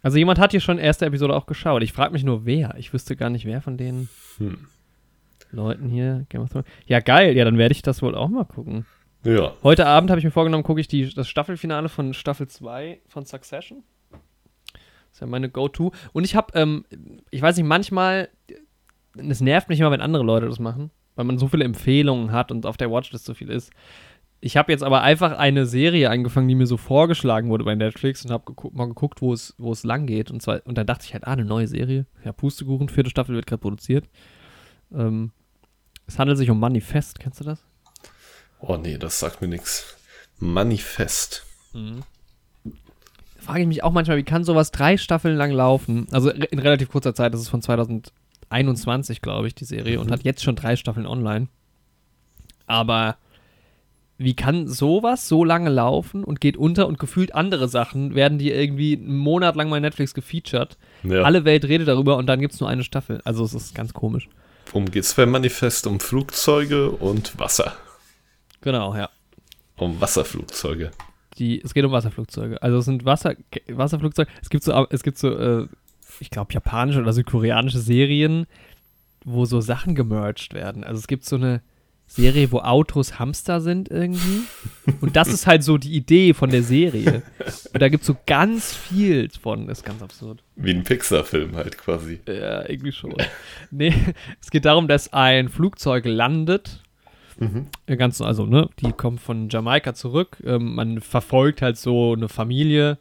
Also jemand hat hier schon erste Episode auch geschaut. Ich frage mich nur, wer. Ich wüsste gar nicht, wer von den hm. Leuten hier Game of Thrones. Ja, geil. Ja, dann werde ich das wohl auch mal gucken. Ja. Heute Abend habe ich mir vorgenommen, gucke ich die, das Staffelfinale von Staffel 2 von Succession. Das ist ja meine Go-To. Und ich habe, ähm, ich weiß nicht, manchmal, es nervt mich immer, wenn andere Leute das machen, weil man so viele Empfehlungen hat und auf der Watchlist so viel ist. Ich habe jetzt aber einfach eine Serie angefangen, die mir so vorgeschlagen wurde bei Netflix und habe gegu mal geguckt, wo es, wo es lang geht. Und, zwar, und dann dachte ich halt, ah, eine neue Serie. Ja, Pustekuchen, vierte Staffel wird gerade produziert. Ähm, es handelt sich um Manifest, kennst du das? Oh nee, das sagt mir nichts. Manifest. Mhm. Frage ich mich auch manchmal, wie kann sowas drei Staffeln lang laufen? Also in relativ kurzer Zeit, das ist von 2021, glaube ich, die Serie, mhm. und hat jetzt schon drei Staffeln online. Aber wie kann sowas so lange laufen und geht unter und gefühlt andere Sachen werden die irgendwie einen Monat lang bei Netflix gefeatured. Ja. Alle Welt redet darüber und dann gibt es nur eine Staffel. Also es ist ganz komisch. Worum geht es beim Manifest? Um Flugzeuge und Wasser. Genau, ja. Um Wasserflugzeuge. Die, es geht um Wasserflugzeuge. Also es sind Wasser, Wasserflugzeuge. Es gibt so, es gibt so, äh, ich glaube, japanische oder südkoreanische Serien, wo so Sachen gemerged werden. Also es gibt so eine Serie, wo Autos Hamster sind irgendwie. Und das ist halt so die Idee von der Serie. Und da gibt es so ganz viel von. Das ist ganz absurd. Wie ein Pixar-Film halt quasi. Ja, irgendwie schon. nee, es geht darum, dass ein Flugzeug landet. Mhm. Ganz, also, ne, die kommen von Jamaika zurück. Ähm, man verfolgt halt so eine Familie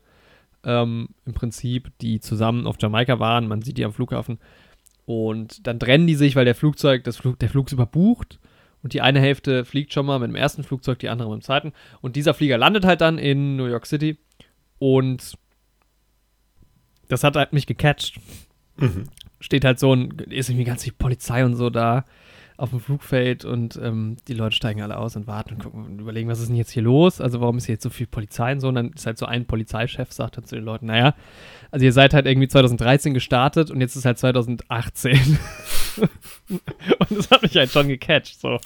ähm, im Prinzip, die zusammen auf Jamaika waren. Man sieht die am Flughafen. Und dann trennen die sich, weil der Flugzeug, das Flug, der Flug ist überbucht. Und die eine Hälfte fliegt schon mal mit dem ersten Flugzeug, die andere mit dem zweiten. Und dieser Flieger landet halt dann in New York City. Und das hat halt mich gecatcht. Mhm. Steht halt so ein, ist irgendwie ganz viel Polizei und so da. auf dem Flugfeld und ähm, die Leute steigen alle aus und warten und gucken und überlegen, was ist denn jetzt hier los? Also warum ist hier jetzt so viel Polizei und so? Und dann ist halt so ein Polizeichef, sagt dann zu den Leuten, naja, also ihr seid halt irgendwie 2013 gestartet und jetzt ist halt 2018. und das hat mich halt schon gecatcht, so.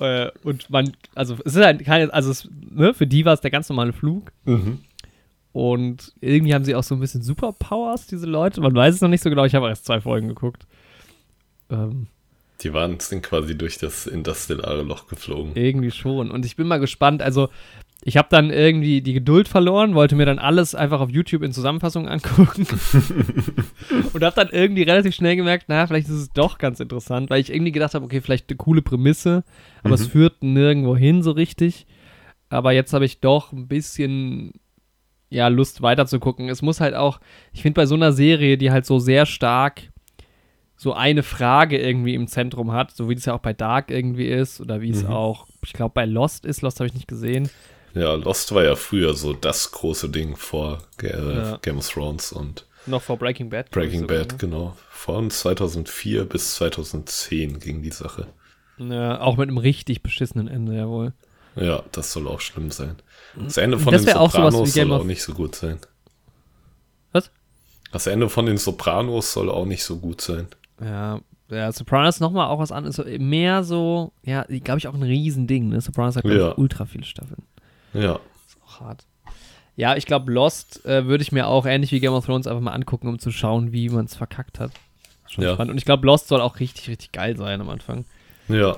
Äh, und man, also es ist halt keine, also es, ne, für die war es der ganz normale Flug. Mhm. Und irgendwie haben sie auch so ein bisschen Superpowers, diese Leute. Man weiß es noch nicht so genau, ich habe erst zwei Folgen geguckt. Ähm, Die waren, sind quasi durch das interstellare Loch geflogen. irgendwie schon. Und ich bin mal gespannt, also ich habe dann irgendwie die Geduld verloren, wollte mir dann alles einfach auf YouTube in Zusammenfassung angucken. und habe dann irgendwie relativ schnell gemerkt, naja, vielleicht ist es doch ganz interessant, weil ich irgendwie gedacht habe, okay, vielleicht eine coole Prämisse, aber es Mhm. führt nirgendwo hin so richtig. Aber jetzt habe ich doch ein bisschen ja, Lust weiterzugucken. Es muss halt auch, ich finde bei so einer Serie, die halt so sehr stark so eine Frage irgendwie im Zentrum hat, so wie es ja auch bei Dark irgendwie ist oder wie es Mhm. auch, ich glaube, bei Lost ist. Lost habe ich nicht gesehen. Ja, Lost war ja früher so das große Ding vor Ga äh, Ja. Game of Thrones und Noch vor Breaking Bad. Breaking sogar, Bad, ne? genau. Von 2004 bis 2010 ging die Sache. Ja, auch mit einem richtig beschissenen Ende, jawohl. Ja, das soll auch schlimm sein. Das Ende von Das den Sopranos soll auch nicht so gut sein. Was? Das Ende von den Sopranos soll auch nicht so gut sein. Ja, ja, Sopranos nochmal auch was anderes. Mehr so, ja, glaube ich, auch ein Riesending, ne? Sopranos hat, glaube Ja. ultra viele Staffeln. Ja, Ist auch hart. Ja, ich glaube, Lost äh, würde ich mir auch ähnlich wie Game of Thrones einfach mal angucken, um zu schauen, wie man es verkackt hat. Schon Ja. spannend. Und ich glaube, Lost soll auch richtig, richtig geil sein am Anfang. ja.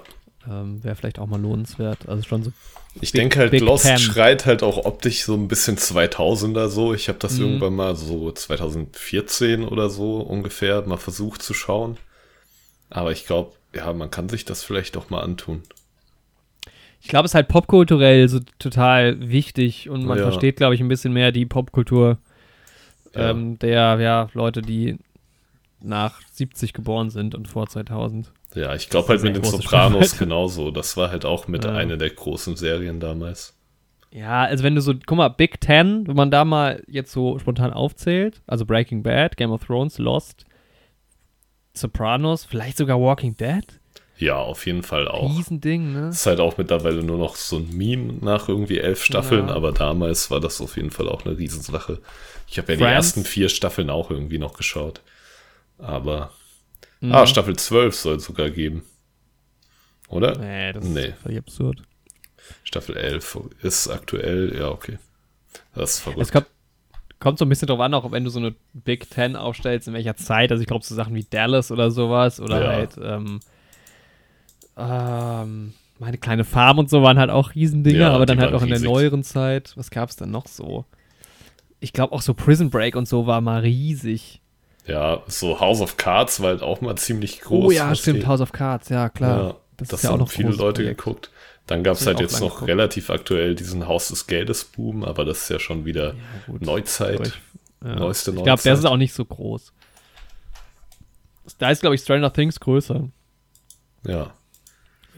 Ähm, Wäre vielleicht auch mal lohnenswert. Also schon so. Ich Big- denke halt, Big Lost Ten. schreit halt auch optisch so ein bisschen 2000er so. Ich habe das Mhm. irgendwann mal so 2014 oder so ungefähr mal versucht zu schauen. Aber ich glaube, ja, man kann sich das vielleicht doch mal antun. Ich glaube, es ist halt popkulturell so total wichtig und man Ja. versteht, glaube ich, ein bisschen mehr die Popkultur Ja. ähm, der ja, Leute, die nach 70 geboren sind und vor 2000. Ja, ich glaube halt mit den Sopranos Spannweite. genauso. Das war halt auch mit Ja. einer der großen Serien damals. Ja, also wenn du so, guck mal, Big Ten, wenn man da mal jetzt so spontan aufzählt, also Breaking Bad, Game of Thrones, Lost, Sopranos, vielleicht sogar Walking Dead, Ja, auf jeden Fall auch. Riesending, ne? Ist halt auch mittlerweile nur noch so ein Meme nach irgendwie elf Staffeln, Ja. aber damals war das auf jeden Fall auch eine Riesensache. Ich habe ja die ersten vier Staffeln auch irgendwie noch geschaut. Aber. Mhm. Ah, Staffel 12 soll es sogar geben. Oder? Nee, das Nee. ist völlig absurd. Staffel 11 ist aktuell, ja, okay. Das ist Es verrückt. kommt, kommt so ein bisschen drauf an, auch wenn du so eine Big Ten aufstellst, in welcher Zeit. Also ich glaube, so Sachen wie Dallas oder sowas oder Ja. halt ähm, ähm, meine kleine Farm und so waren halt auch Riesendinger, Ja, aber dann halt auch in der riesig. neueren Zeit. Was gab es dann noch so? Ich glaube auch so Prison Break und so war mal riesig. ja, so House of Cards war halt auch mal ziemlich groß. oh ja, stimmt, House of Cards, ja klar. Ja, das, das, ist ja auch haben viele Leute Projekt. geguckt. Dann gab es halt jetzt noch geguckt. relativ aktuell diesen Haus des Geldes Boom, aber das ist ja schon wieder Ja. Neuzeit. Ich- ja. Neueste Ich glaube, der Neuzeit. ist auch nicht so groß. Da ist, glaube ich, Stranger Things größer, Ja.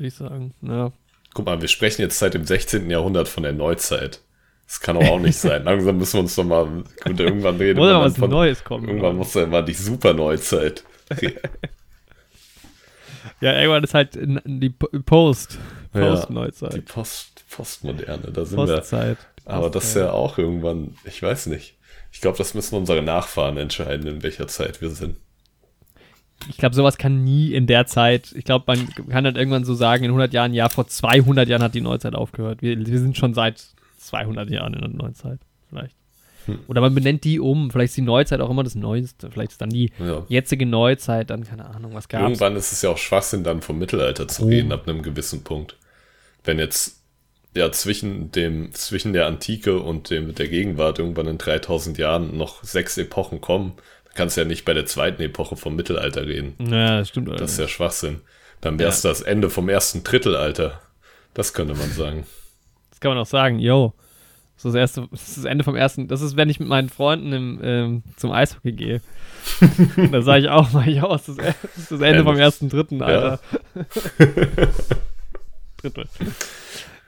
Würde ich sagen. Ja. Guck mal, wir sprechen jetzt seit dem 16. Jahrhundert von der Neuzeit. Das kann auch nicht sein. Langsam müssen wir uns doch mal, gut, irgendwann reden dann was von, Neues kommen. irgendwann muss dann mal die super Neuzeit. Ja, irgendwann ist halt die Po- Post. Ja, Post-Neuzeit. Die Post, Postmoderne, da sind Postzeit. wir. Aber das ist ja auch irgendwann, ich weiß nicht. Ich glaube, das müssen unsere Nachfahren entscheiden, in welcher Zeit wir sind. Ich glaube, sowas kann nie in der Zeit. Ich glaube, man kann dann irgendwann so sagen, in 100 Jahren, ja, vor 200 Jahren hat die Neuzeit aufgehört. Wir, wir sind schon seit 200 Jahren in der Neuzeit. Vielleicht. Hm. Oder man benennt die um. Vielleicht ist die Neuzeit auch immer das Neueste. Vielleicht ist dann die Ja. jetzige Neuzeit, dann keine Ahnung, was gab's. Irgendwann ist es ja auch Schwachsinn, dann vom Mittelalter zu Oh. reden, ab einem gewissen Punkt. Wenn jetzt ja zwischen dem, zwischen der Antike und dem, der Gegenwart irgendwann in 3000 Jahren noch sechs Epochen kommen, kannst ja nicht bei der zweiten Epoche vom Mittelalter reden. Ja, das stimmt. Das ist ja Schwachsinn. Dann wäre es das Ende vom ersten Drittelalter. Das könnte man sagen. Das kann man auch sagen, yo. Das ist das, erste, das ist das Ende vom ersten. Das ist, wenn ich mit meinen Freunden im, ähm, zum Eishockey gehe. da sage ich auch mal, yo, das ist das, das, ist das Ende vom ersten Dritten, Alter. Drittel.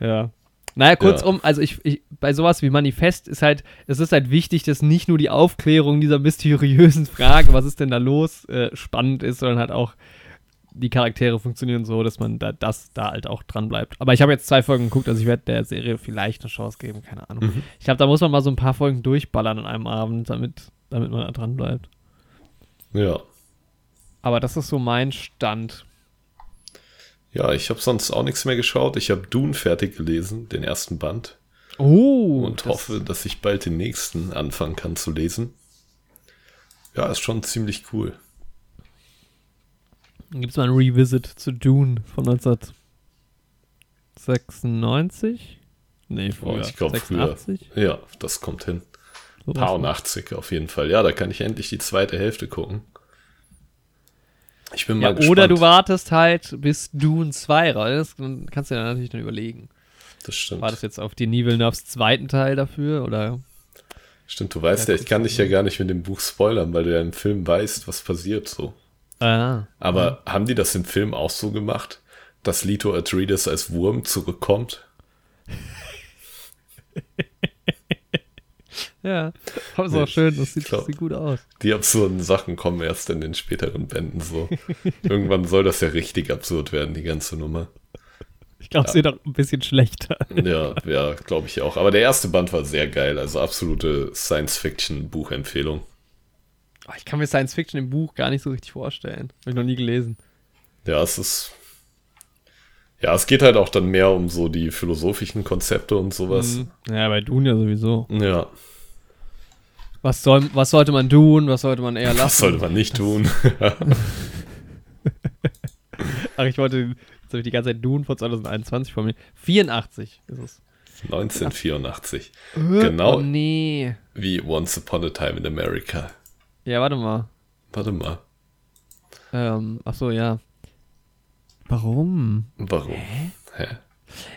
Ja. Naja, kurzum, also ich, ich, bei sowas wie Manifest ist halt, es ist halt wichtig, dass nicht nur die Aufklärung dieser mysteriösen Frage, was ist denn da los, äh, spannend ist, sondern halt auch die Charaktere funktionieren so, dass man da, das da halt auch dran bleibt. Aber ich habe jetzt zwei Folgen geguckt, also ich werde der Serie vielleicht eine Chance geben, keine Ahnung. Mhm. Ich glaube, da muss man mal so ein paar Folgen durchballern an einem Abend, damit, damit man da dran bleibt. Ja. Aber das ist so mein Stand. Ja, ich habe sonst auch nichts mehr geschaut. Ich habe Dune fertig gelesen, den ersten Band. Oh, und hoffe, dass ich bald den nächsten anfangen kann zu lesen. Ja, ist schon ziemlich cool. Dann gibt es mal ein Revisit zu Dune von 1996? Nee, Oh, früher. ich glaube früher. 86? Ja, das kommt hin. Sowas. Paar und 80 auf jeden Fall. Ja, da kann ich endlich die zweite Hälfte gucken. Ich bin mal Ja, gespannt. oder du wartest halt, bis Dune 2 raus ist. Dann kannst du dir natürlich dann überlegen. Das stimmt. War das jetzt auf die Villeneuves zweiten Teil dafür oder? Stimmt, du weißt ja, ich kann dich ja gar nicht mit dem Buch spoilern, weil du ja im Film weißt, was passiert so. Ah. Aber haben die das im Film auch so gemacht, dass Lito Atreides als Wurm zurückkommt? Ja. Aber ist auch schön, das sieht, glaub- sieht gut aus. Die absurden Sachen kommen erst in den späteren Bänden so. Irgendwann soll das ja richtig absurd werden, die ganze Nummer. Ich glaube, es wird auch ein bisschen schlechter. Ja, ja, glaube ich auch. Aber der erste Band war sehr geil, also absolute Science-Fiction-Buchempfehlung. Oh, ich kann mir Science Fiction im Buch gar nicht so richtig vorstellen. Habe ich noch nie gelesen. Ja, es ist. Ja, es geht halt auch dann mehr um so die philosophischen Konzepte und sowas. Mhm. Ja, bei Dune ja sowieso. Ja, Was, soll, was sollte man tun? Was sollte man eher lassen? was sollte man nicht tun? Ach, ich wollte, jetzt habe ich die ganze Zeit Dune von 2021 vor mir. 84 ist es. 1984. Genau. Oh nee. Wie Once Upon a Time in America. Ja, warte mal. Warte mal. Ähm, ach so, ja. Warum? Warum? Hä?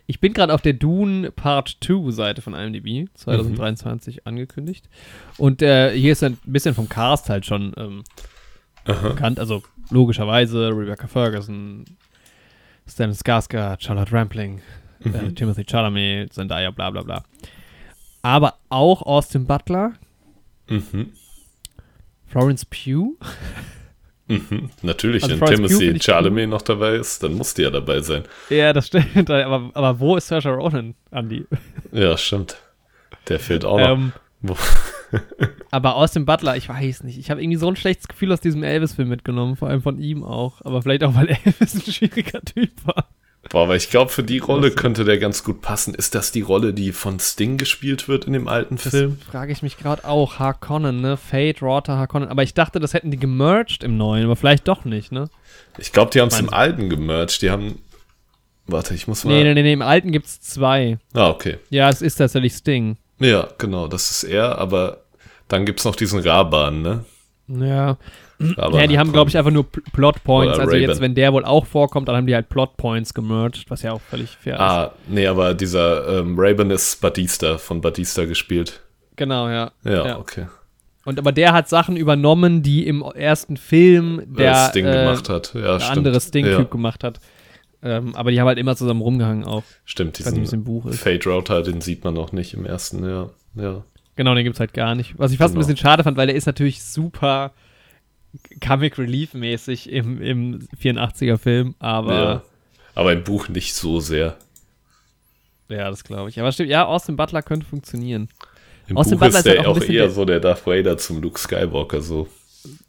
Ich bin gerade auf der Dune Part 2 Seite von IMDb, 2023 Mhm. angekündigt. Und äh, hier ist ein bisschen vom Cast halt schon ähm, bekannt. Also logischerweise Rebecca Ferguson, Stan Skarsgård, Charlotte Rampling, äh, Mhm. Timothy Chalamet, Zendaya, bla bla bla. Aber auch Austin Butler, Mhm. Florence Pugh. Mhm. Natürlich, Also wenn Timothy Chalamet noch dabei ist, dann muss die ja dabei sein. Ja, das stimmt. Aber, aber wo ist Saoirse Ronan, Andy? Ja, stimmt. Der fehlt auch noch. Ähm, Wo- aber Austin Butler, ich weiß nicht. Ich habe irgendwie so ein schlechtes Gefühl aus diesem Elvis-Film mitgenommen. Vor allem von ihm auch. Aber vielleicht auch, weil Elvis ein schwieriger Typ war. Boah, aber ich glaube, für die Rolle könnte der ganz gut passen. Ist das die Rolle, die von Sting gespielt wird in dem alten Film? Frage ich mich gerade auch. Harkonnen, ne? Fate, Rorter, Harkonnen. Aber ich dachte, das hätten die gemerged im neuen. Aber vielleicht doch nicht, ne? Ich glaube, die haben es im alten gemerged. Die haben. Warte, ich muss mal. Nee, nee, nee, nee. Im alten gibt's zwei. Ah, okay. Ja, es ist tatsächlich Sting. Ja, genau, das ist er, aber dann gibt es noch diesen Raban, ne? Ja. Raban ja, die haben, Harkonnen. glaube ich, einfach nur Pl- Plot Points. Also Ray-Ban. jetzt, wenn der wohl auch vorkommt, dann haben die halt Plot Points gemerged, was ja auch völlig fair ist. Ah, nee, aber dieser ähm, Raven ist Batista, von Batista gespielt. Genau, ja. Ja, Ja. okay. Und aber der hat Sachen übernommen, die im ersten Film der Der Sting äh, gemacht hat. Ja, der stimmt. andere Sting-Typ ja, gemacht hat. Ähm, aber die haben halt immer zusammen rumgehangen auch. Stimmt, weiß nicht, es diesen im Buch ist. Fate Router, den sieht man noch nicht im ersten, ja. Ja, Genau, den gibt's halt gar nicht. Was ich fast Genau. ein bisschen schade fand, weil der ist natürlich super Comic Relief mäßig im, im 84er Film, aber ja. ja, Aber im Buch nicht so sehr. das glaube ich. Aber stimmt, ja, Austin Butler könnte funktionieren. Im Austin Buch Butler ist halt der auch auch eher so der Darth Vader zum Luke Skywalker, so.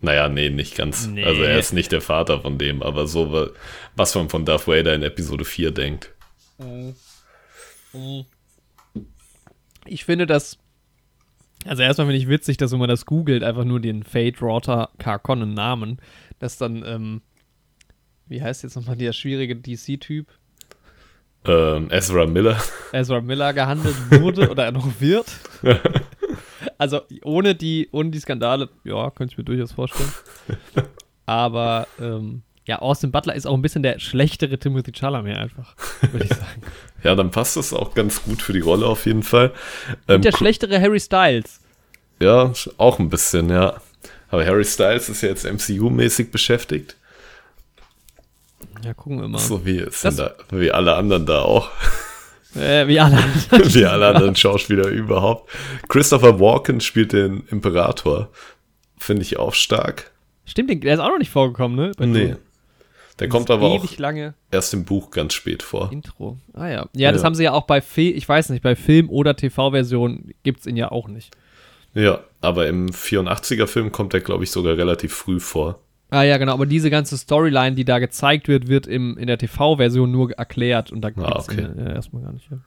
Naja, nee, nicht ganz. Nee. Also er ist nicht der Vater von dem, aber so, wa- was man von Darth Vader in Episode 4 denkt. Ich finde das. Also erstmal finde ich witzig, dass wenn man das googelt, einfach nur den Fate Rorter Carconnen Namen, dass dann, ähm, wie heißt jetzt nochmal der schwierige DC-Typ, Ähm, Ezra Miller. Ezra Miller gehandelt wurde oder er noch wird. Also ohne die, ohne die Skandale, ja, könnte ich mir durchaus vorstellen. Aber ähm, ja, Austin Butler ist auch ein bisschen der schlechtere Timothy Chalamet einfach, würde ich sagen. Ja, dann passt das auch ganz gut für die Rolle auf jeden Fall. Ähm, Und der Cru- schlechtere Harry Styles. Ja, auch ein bisschen, ja. Aber Harry Styles ist ja jetzt MCU-mäßig beschäftigt. Ja, gucken wir mal. So wie, da, wie alle anderen da auch. Äh, wie alle anderen. wie alle anderen Schauspieler überhaupt. Christopher Walken spielt den Imperator. Finde ich auch stark. Stimmt, der ist auch noch nicht vorgekommen, ne? Bei Nee. Dune. Der kommt aber auch erst im Buch ganz spät vor. Intro. Ah ja. Ja, das Ja. haben sie ja auch bei Film, ich weiß nicht, bei Film- oder TV-Version gibt es ihn ja auch nicht. Ja, aber im 84er-Film kommt er, glaube ich, sogar relativ früh vor. Ah ja, genau, aber diese ganze Storyline, die da gezeigt wird, wird im, in der TV-Version nur erklärt und da gibt's Ah, okay. ihn, äh, erstmal gar nicht. Ja.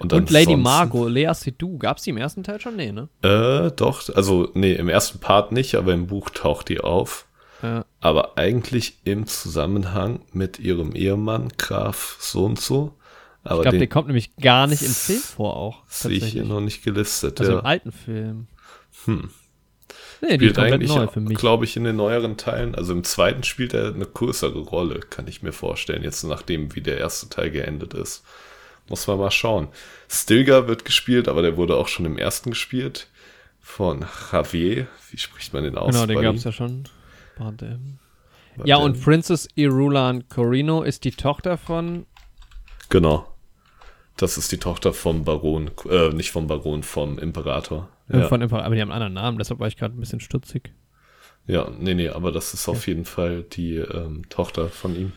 Und, Und Lady Margot, Lea Seydoux, gab es die im ersten Teil schon? Nee, ne? Äh, doch, also, nee, im ersten Part nicht, aber im Buch taucht die auf. Ja. Aber eigentlich im Zusammenhang mit ihrem Ehemann, Graf so und so. Aber Ich glaube, der kommt nämlich gar nicht im Film vor auch. sehe ich hier noch nicht gelistet. Also ja. im alten Film. Hm. Nee, spielt eigentlich, neu für mich. glaube ich, in den neueren Teilen. Also im zweiten spielt er eine größere Rolle, kann ich mir vorstellen. Jetzt nachdem, wie der erste Teil geendet ist. Muss man mal schauen. Stilgar wird gespielt, aber der wurde auch schon im ersten gespielt. Von Javier. Wie spricht man den aus? Genau, den gab es ja schon. Warte. Ja, und Princess Irulan Corino ist die Tochter von. Genau. Das ist die Tochter vom Baron, äh, nicht vom Baron, vom Imperator. Ja, von aber die haben einen anderen Namen, deshalb war ich gerade ein bisschen stutzig. ja nee, nee, aber das ist auf jeden Fall die ähm, Tochter von ihm.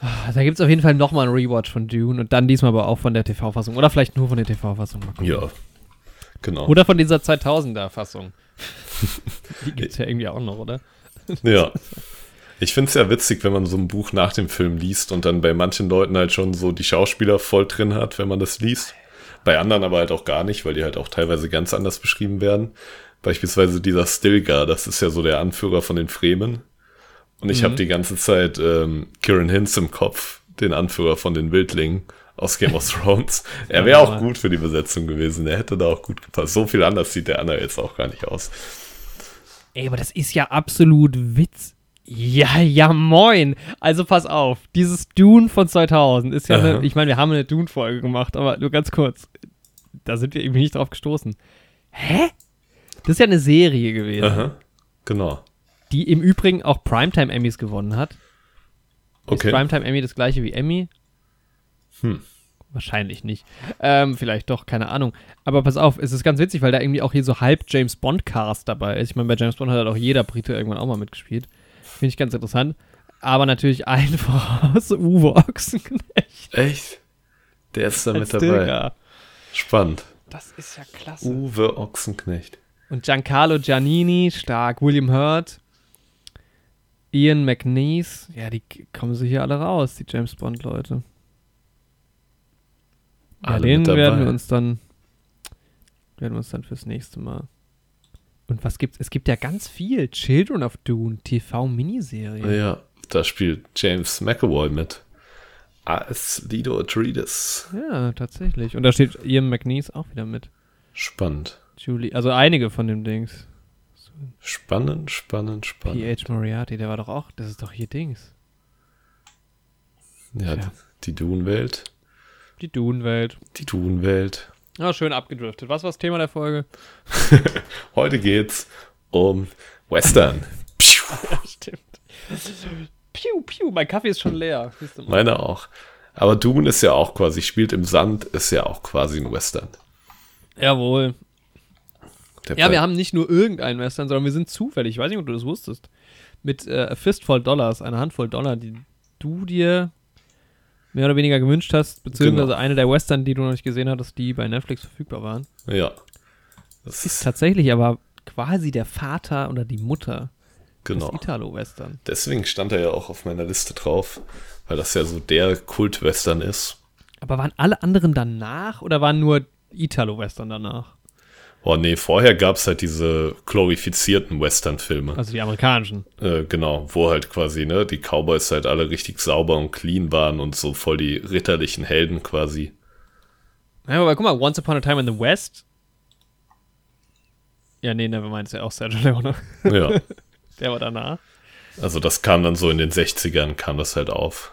Ah, Da gibt es auf jeden Fall nochmal einen Rewatch von Dune und dann diesmal aber auch von der TV-Fassung. Oder vielleicht nur von der TV-Fassung. Ja, genau. Oder von dieser 2000er-Fassung. die gibt es ja irgendwie auch noch, oder? Ja. Ich finde es ja witzig, wenn man so ein Buch nach dem Film liest und dann bei manchen Leuten halt schon so die Schauspieler voll drin hat, wenn man das liest. Bei anderen aber halt auch gar nicht, weil die halt auch teilweise ganz anders beschrieben werden. Beispielsweise dieser Stilgar, das ist ja so der Anführer von den Fremen. Und ich Mhm. habe die ganze Zeit ähm, Kieran Hinz im Kopf, den Anführer von den Wildlingen aus Game of Thrones. Er wäre auch gut für die Besetzung gewesen. Er hätte da auch gut gepasst. So viel anders sieht der Anna jetzt auch gar nicht aus. Ey, aber das ist ja absolut Witz. Ja, ja, moin. Also pass auf, dieses Dune von 2000 ist ja eine, ich meine, wir haben eine Dune-Folge gemacht, aber nur ganz kurz. Da sind wir irgendwie nicht drauf gestoßen. Hä? Das ist ja eine Serie gewesen, Aha. Genau. die im Übrigen auch Primetime-Emmys gewonnen hat. Ist Okay. Primetime Emmy das gleiche wie Emmy? Hm. Wahrscheinlich nicht. Ähm, vielleicht doch, keine Ahnung. Aber pass auf, es ist ganz witzig, weil da irgendwie auch hier so halb James Bond-Cast dabei ist. Ich meine, bei James Bond hat halt auch jeder Brite irgendwann auch mal mitgespielt. Finde ich ganz interessant. Aber natürlich allen voraus Uwe Ochsenknecht. Echt? Der ist da mit dabei. Stilgar. Spannend. Das ist ja klasse. Uwe Ochsenknecht. Und Giancarlo Giannini, stark. William Hurt. Ian McNeese. Ja, die kommen sich hier alle raus, die James Bond-Leute. Ja, den werden wir uns dann werden wir uns dann fürs nächste Mal. Und was gibt's? Es gibt ja ganz viel. Children of Dune, TV-Miniserie. Ja, da spielt James McAvoy mit. Als Lido Atreides. Ja, tatsächlich. Und da steht Ian McNeese auch wieder mit. Spannend. Julie, also einige von dem Dings. Spannend, spannend, spannend. P.H. Moriarty, der war doch auch, das ist doch hier Dings. Ja, Ja. die Dune-Welt. Die Dune-Welt. Die Dune-Welt. Ja, schön abgedriftet. Was war das Thema der Folge? Heute geht's um Western. Stimmt. Piu, piu, mein Kaffee ist schon leer. Meine auch. Aber Dune ist ja auch quasi, spielt im Sand, ist ja auch quasi ein Western. Jawohl. Der Ja, Pla- wir haben nicht nur irgendeinen Western, sondern wir sind zufällig, ich weiß nicht, ob du das wusstest, mit äh, a Fistful Dollars, eine Handvoll Dollar, die du dir mehr oder weniger gewünscht hast, beziehungsweise Genau. eine der Western, die du noch nicht gesehen hattest, die bei Netflix verfügbar waren. Ja. Das Ist tatsächlich aber quasi der Vater oder die Mutter genau. des Italo-Western. Deswegen stand er ja auch auf meiner Liste drauf, weil das ja so der Kult-Western ist. Aber waren alle anderen danach oder waren nur Italo-Western danach? Oh nee, vorher gab's halt diese glorifizierten Western-Filme. Also die amerikanischen. Äh, genau, wo halt quasi, ne, die Cowboys halt alle richtig sauber und clean waren und so voll die ritterlichen Helden quasi. Ja, aber guck mal, Once Upon a Time in the West. Ja, nee, nevermind, ist ja auch Sergio Leone. Ja, Der war danach. also das kam dann so in den 60ern, kam das halt auf.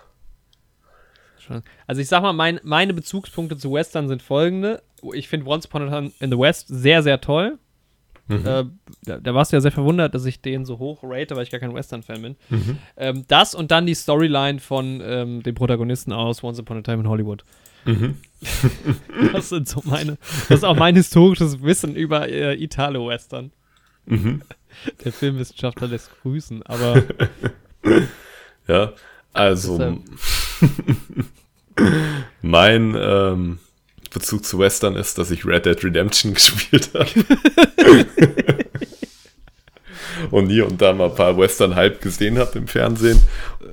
Also ich sag mal, mein, meine Bezugspunkte zu Western sind folgende. Ich finde Once Upon a Time in the West sehr, sehr toll. Mhm. Äh, da, da warst du ja sehr verwundert, dass ich den so hoch rate, weil ich gar kein Western-Fan bin. Mhm. Ähm, das und dann die Storyline von ähm, dem Protagonisten aus Once Upon a Time in Hollywood. Mhm. Das sind so meine, das ist auch mein historisches Wissen über äh, Italo-Western. Mhm. Der Filmwissenschaftler lässt grüßen, aber Ja, Also, mein ähm, Bezug zu Western ist, dass ich Red Dead Redemption gespielt habe. und hier und da mal ein paar Western-Hype gesehen habe im Fernsehen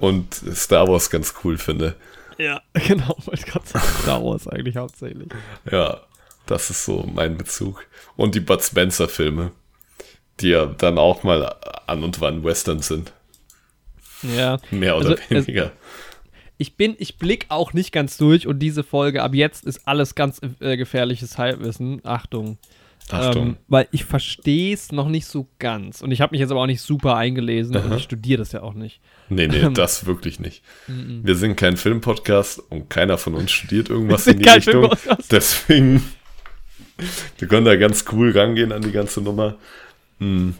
und Star Wars ganz cool finde. Ja, genau, wollte gerade sagen, Star Wars eigentlich hauptsächlich. Ja, das ist so mein Bezug. Und die Bud Spencer-Filme, die ja dann auch mal an und wann Western sind. Ja. Mehr oder Also, weniger. Ich bin, ich blick auch nicht ganz durch und diese Folge ab jetzt ist alles ganz äh, gefährliches Halbwissen. Achtung. Achtung. Ähm, weil ich verstehe es noch nicht so ganz. Und ich habe mich jetzt aber auch nicht super eingelesen und ich studiere das ja auch nicht. Nee, nee, ähm, das wirklich nicht. Wir sind kein Filmpodcast und keiner von uns studiert irgendwas in die Richtung. Deswegen, wir können da ganz cool rangehen an die ganze Nummer. Hm.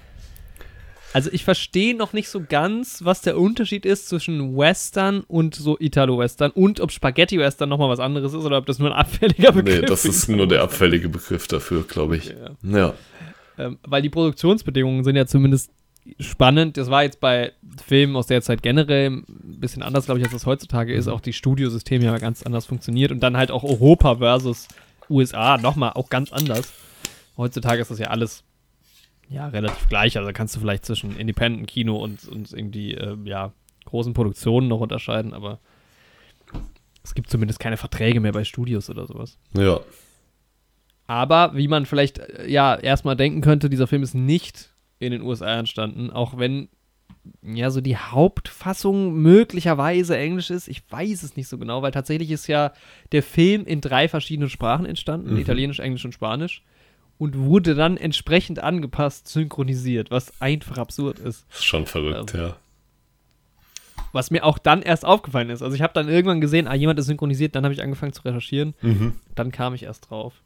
Also ich verstehe noch nicht so ganz, was der Unterschied ist zwischen Western und so Italo-Western und ob Spaghetti-Western nochmal was anderes ist oder ob das nur ein abfälliger Begriff Nee, das ist nur der abfällige Begriff dafür, glaube ich. Ja. Ja. Ähm, weil die Produktionsbedingungen sind ja zumindest spannend. Das war jetzt bei Filmen aus der Zeit generell ein bisschen anders, glaube ich, als das heutzutage ist. Auch die Studiosysteme ja ganz anders funktioniert und dann halt auch Europa versus USA nochmal auch ganz anders. Heutzutage ist das ja alles ja relativ gleich. Also kannst du vielleicht zwischen Independent-Kino und, und irgendwie äh, ja, großen Produktionen noch unterscheiden, aber es gibt zumindest keine Verträge mehr bei Studios oder sowas. Ja. Aber wie man vielleicht äh, ja erstmal denken könnte, dieser Film ist nicht in den USA entstanden, auch wenn ja so die Hauptfassung möglicherweise Englisch ist. Ich weiß es nicht so genau, weil tatsächlich ist ja der Film in drei verschiedenen Sprachen entstanden, Mhm. Italienisch, Englisch und Spanisch. Und wurde dann entsprechend angepasst, synchronisiert, was einfach absurd ist. Ist schon verrückt, ja. Was mir auch dann erst aufgefallen ist. Also ich habe dann irgendwann gesehen, ah, jemand ist synchronisiert, dann habe ich angefangen zu recherchieren. Mhm. dann kam ich erst drauf,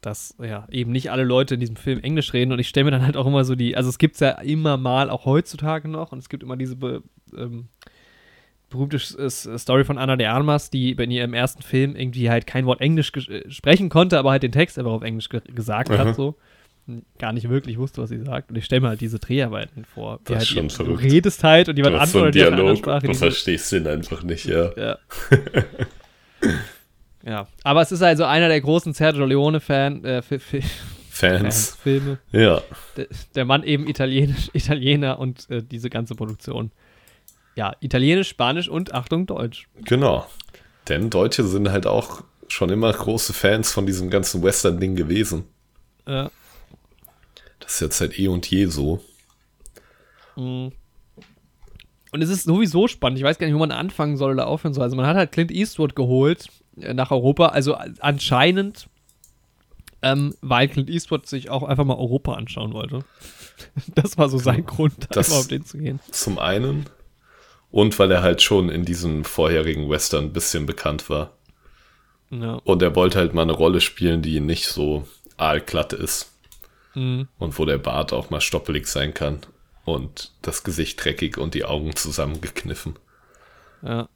dass ja eben nicht alle Leute in diesem Film Englisch reden und ich stelle mir dann halt auch immer so die, also es gibt es ja immer mal auch heutzutage noch und es gibt immer diese be, ähm, berühmte S- Story von Anna de Armas, die in ihrem ersten Film irgendwie halt kein Wort Englisch äh, sprechen konnte, aber halt den Text einfach auf Englisch ge gesagt Aha. hat so. Gar nicht wirklich wusste, was sie sagt. Und ich stelle mir halt diese Dreharbeiten vor. Das ist halt, schon du verrückt. redest halt und Du jemand so antwortet einer anderen Dialog, Sprache. du verstehst den einfach nicht, ja. ja. ja. Aber es ist also einer der großen Sergio Leone-Fan, äh. Fans, Filme. Ja. Der, der Mann eben Italienisch, Italiener und äh, diese ganze Produktion. Ja, Italienisch, Spanisch und Achtung, Deutsch. Genau. Denn Deutsche sind halt auch schon immer große Fans von diesem ganzen Western-Ding gewesen. Ja. Das ist jetzt seit eh und je so. mm. Und es ist sowieso spannend. Ich weiß gar nicht, wo man anfangen soll oder aufhören soll. Also man hat halt Clint Eastwood geholt äh, nach Europa. Also äh, anscheinend, ähm, weil Clint Eastwood sich auch einfach mal Europa anschauen wollte. Das war so sein Grund, Das- einfach auf den zu gehen. Zum einen. Und weil er halt schon in diesem vorherigen Western ein bisschen bekannt war. Ja. Und er wollte halt mal eine Rolle spielen, die nicht so aalglatt ist. Mhm. Und wo der Bart auch mal stoppelig sein kann. Und das Gesicht dreckig und die Augen zusammengekniffen. Ja.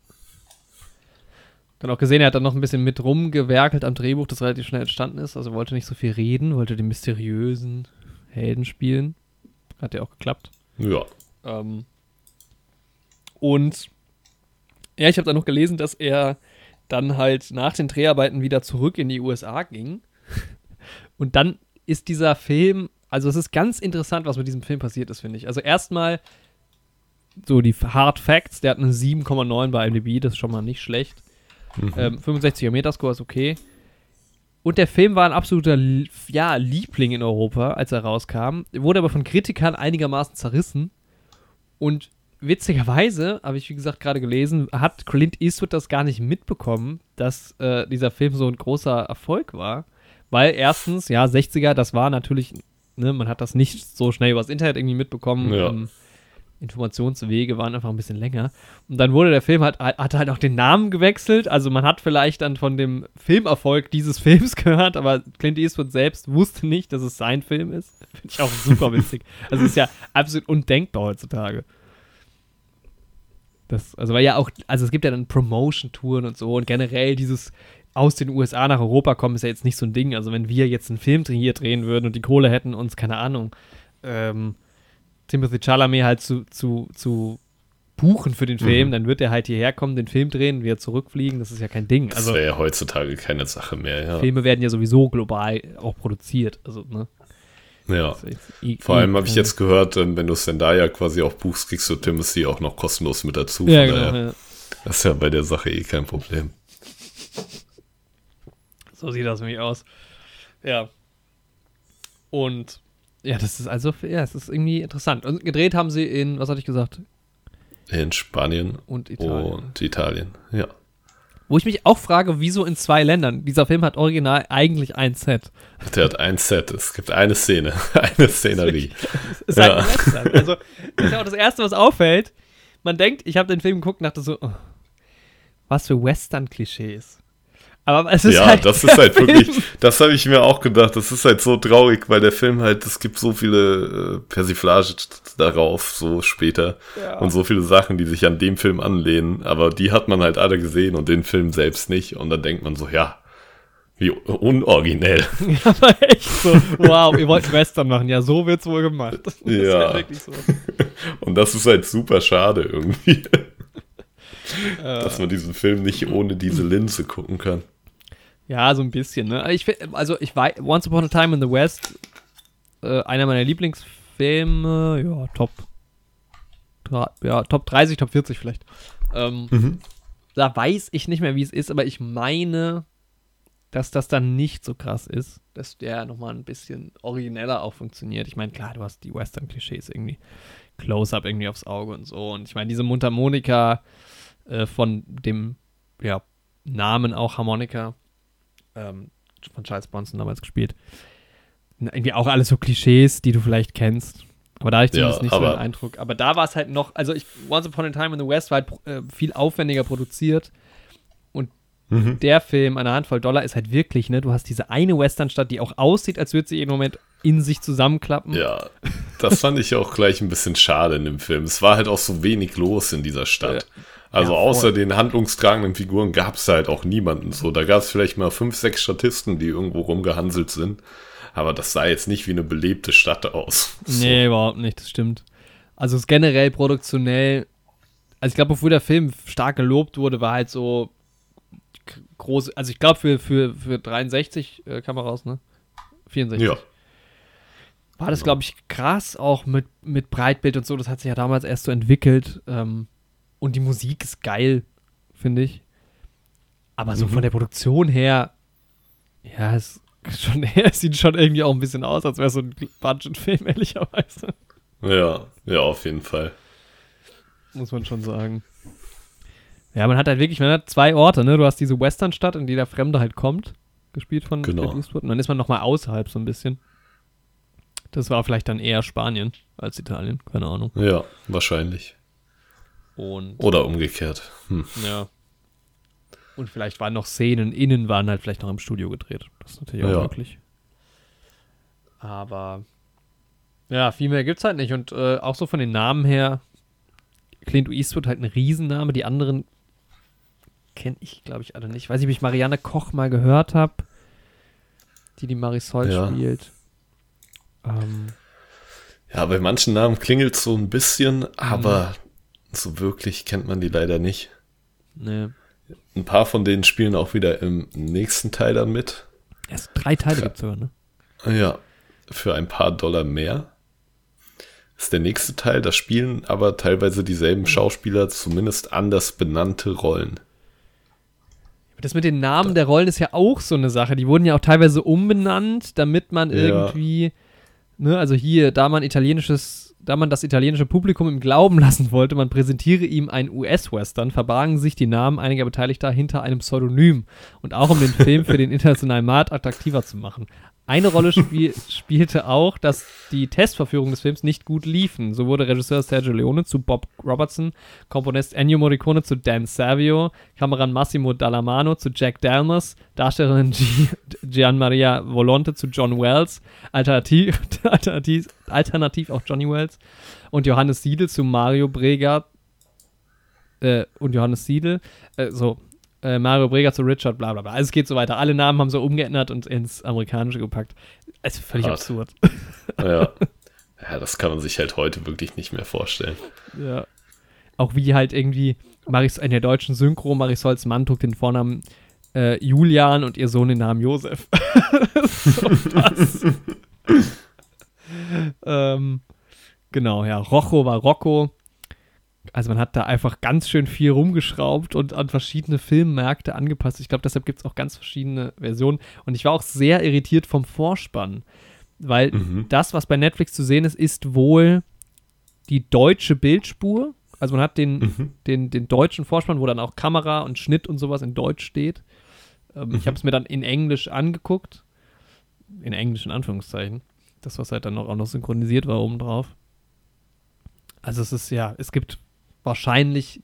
Dann auch gesehen, er hat dann noch ein bisschen mit rumgewerkelt am Drehbuch, das relativ schnell entstanden ist. Also er wollte nicht so viel reden, wollte den mysteriösen Helden spielen. Hat ja auch geklappt. Ja. Ähm, und ja, ich habe dann noch gelesen, dass er dann halt nach den Dreharbeiten wieder zurück in die USA ging. Und dann ist dieser Film, also es ist ganz interessant, was mit diesem Film passiert ist, finde ich. Also erstmal so die Hard Facts, der hat eine 7,9 bei IMDb, das ist schon mal nicht schlecht. Mhm. Ähm, 65er Metascore ist okay. Und der Film war ein absoluter ja, Liebling in Europa, als er rauskam. Wurde aber von Kritikern einigermaßen zerrissen. Und witzigerweise, habe ich wie gesagt gerade gelesen, hat Clint Eastwood das gar nicht mitbekommen, dass äh, dieser Film so ein großer Erfolg war. Weil erstens, ja, 60er, das war natürlich, ne, man hat das nicht so schnell übers Internet irgendwie mitbekommen. Ja. Ähm, Informationswege waren einfach ein bisschen länger. Und dann wurde der Film halt, hat halt auch den Namen gewechselt. Also man hat vielleicht dann von dem Filmerfolg dieses Films gehört, aber Clint Eastwood selbst wusste nicht, dass es sein Film ist. Finde ich auch super witzig. Also es ist ja absolut undenkbar heutzutage. Das, also weil ja auch, also es gibt ja dann Promotion-Touren und so und generell dieses aus den USA nach Europa kommen ist ja jetzt nicht so ein Ding. Also wenn wir jetzt einen Film hier drehen würden und die Kohle hätten, uns, keine Ahnung, ähm, Timothy Chalamet halt zu, zu, zu buchen für den Film, mhm. dann wird er halt hierher kommen, den Film drehen, wieder zurückfliegen. Das ist ja kein Ding. Das also, wäre ja heutzutage keine Sache mehr, ja. Filme werden ja sowieso global auch produziert. Also, ne? Ja. Vor allem habe ich jetzt gehört, ähm, wenn du Zendaya quasi auch buchst, kriegst du Timothy auch noch kostenlos mit dazu. Ja, genau, ja. Das ist ja bei der Sache eh kein Problem. So sieht das nämlich aus. Ja. Und ja, das ist also, ja, es ist irgendwie interessant. Und gedreht haben sie in, was hatte ich gesagt? In Spanien und Italien. Und Italien, ja. Wo ich mich auch frage, wieso in zwei Ländern? Dieser Film hat original eigentlich ein Set. Der hat ein Set. Es gibt eine Szene, eine Szenerie. Es ist ja. halt Also, das ist ja auch das Erste, was auffällt. Man denkt, ich habe den Film geguckt und dachte so, oh, was für Western-Klischees. Aber es ist ja, halt das ist halt Film. wirklich, das habe ich mir auch gedacht. Das ist halt so traurig, weil der Film halt, es gibt so viele äh, Persiflage darauf, so später. Ja. Und so viele Sachen, die sich an dem Film anlehnen. Aber die hat man halt alle gesehen und den Film selbst nicht. Und dann denkt man so, ja, wie unoriginell. Ja, aber echt so, wow, ihr wollt Western machen. Ja, so wird's wohl gemacht. Das ja. So. Und das ist halt super schade irgendwie. dass man diesen Film nicht ohne diese Linse gucken kann. Ja, so ein bisschen, ne? Ich also ich weiß, Once Upon a Time in the West, äh, einer meiner Lieblingsfilme, ja, Top. Ja, Top 30, Top 40 vielleicht. Ähm, mhm. Da weiß ich nicht mehr, wie es ist, aber ich meine, dass das dann nicht so krass ist, dass der nochmal ein bisschen origineller auch funktioniert. Ich meine, klar, du hast die Western-Klischees irgendwie, Close-Up irgendwie aufs Auge und so. Und ich meine, diese Mundharmonika äh, von dem ja, Namen auch Harmonika ähm, von Charles Bronson damals gespielt. Irgendwie auch alles so Klischees, die du vielleicht kennst. Aber da hatte ich zumindest ja, nicht so den Eindruck. Aber da war es halt noch, also ich, Once Upon a Time in the West war halt äh, viel aufwendiger produziert. Und mhm. der Film, eine Handvoll Dollar, ist halt wirklich, ne, du hast diese eine Westernstadt, die auch aussieht, als würde sie jeden Moment in sich zusammenklappen. Ja, das fand ich auch gleich ein bisschen schade in dem Film. Es war halt auch so wenig los in dieser Stadt. Ja. Also ja, außer den handlungstragenden Figuren gab es halt auch niemanden so. Da gab es vielleicht mal fünf, sechs Statisten, die irgendwo rumgehanselt sind. Aber das sah jetzt nicht wie eine belebte Stadt aus. So. Nee, überhaupt nicht, das stimmt. Also es ist generell produktionell, also ich glaube, bevor der Film stark gelobt wurde, war halt so groß, also ich glaube für, für, für 63 äh, Kameras, ne? 64. Ja. War das, glaube ich, krass auch mit, mit Breitbild und so. Das hat sich ja damals erst so entwickelt. Ähm, und die Musik ist geil, finde ich. Aber so mhm. von der Produktion her, ja, es, schon, es sieht schon irgendwie auch ein bisschen aus, als wäre so ein Budgetfilm, ehrlicherweise. Ja, ja, auf jeden Fall. Muss man schon sagen. Ja, man hat halt wirklich, man hat zwei Orte, ne? Du hast diese Westernstadt, in die der Fremde halt kommt, gespielt von genau. Eastwood. Und dann ist man nochmal außerhalb so ein bisschen. Das war vielleicht dann eher Spanien als Italien, keine Ahnung. Ja, wahrscheinlich. Und, Oder umgekehrt. Hm. Ja. Und vielleicht waren noch Szenen innen, waren halt vielleicht noch im Studio gedreht. Das ist natürlich auch ja. möglich. Aber ja, viel mehr gibt es halt nicht. Und äh, auch so von den Namen her, Clint Eastwood halt ein Riesenname. Die anderen kenne ich, glaube ich, alle nicht. Weiß ich, ob ich Marianne Koch mal gehört habe, die die Marisol ja. spielt. Ähm, ja, bei manchen Namen klingelt es so ein bisschen, aber mhm. So wirklich kennt man die leider nicht. Nee. Ein paar von denen spielen auch wieder im nächsten Teil dann mit. Erst drei Teile gibt es sogar, ne? Ja, für ein paar Dollar mehr. Ist der nächste Teil, da spielen aber teilweise dieselben Schauspieler zumindest anders benannte Rollen. Das mit den Namen der Rollen ist ja auch so eine Sache. Die wurden ja auch teilweise umbenannt, damit man irgendwie, ja. ne, also hier, da man italienisches da man das italienische Publikum im Glauben lassen wollte, man präsentiere ihm ein US-Western, verbargen sich die Namen einiger Beteiligter hinter einem Pseudonym und auch um den Film für den internationalen Markt attraktiver zu machen. Eine Rolle spiel spielte auch, dass die Testverführungen des Films nicht gut liefen. So wurde Regisseur Sergio Leone zu Bob Robertson, Komponist Ennio Morricone zu Dan Savio, Kameramann Massimo Dallamano zu Jack Dalmas, Darstellerin G Gian Maria Volonte zu John Wells, alternativ, alternativ, alternativ auch Johnny Wells und Johannes Siedel zu Mario Brega äh, und Johannes Siedel. Äh, so, äh, Mario Brega zu Richard, bla bla bla. Also es geht so weiter. Alle Namen haben so umgeändert und ins Amerikanische gepackt. Es ist völlig Hart. absurd. Ja. ja, das kann man sich halt heute wirklich nicht mehr vorstellen. Ja. auch wie halt irgendwie Maris, in der deutschen Synchro Marisols Mann trug den Vornamen äh, Julian und ihr Sohn den Namen Josef. ähm, genau, ja. Rocho war Rocco. Also man hat da einfach ganz schön viel rumgeschraubt und an verschiedene Filmmärkte angepasst. Ich glaube, deshalb gibt es auch ganz verschiedene Versionen. Und ich war auch sehr irritiert vom Vorspann, weil Mhm. das, was bei Netflix zu sehen ist, ist wohl die deutsche Bildspur. Also man hat den, Mhm. den, den deutschen Vorspann, wo dann auch Kamera und Schnitt und sowas in Deutsch steht. Ähm, Ich Mhm. habe es mir dann in Englisch angeguckt. In Englisch in Anführungszeichen. Das, was halt dann noch, auch noch synchronisiert war obendrauf. Also es ist ja, es gibt wahrscheinlich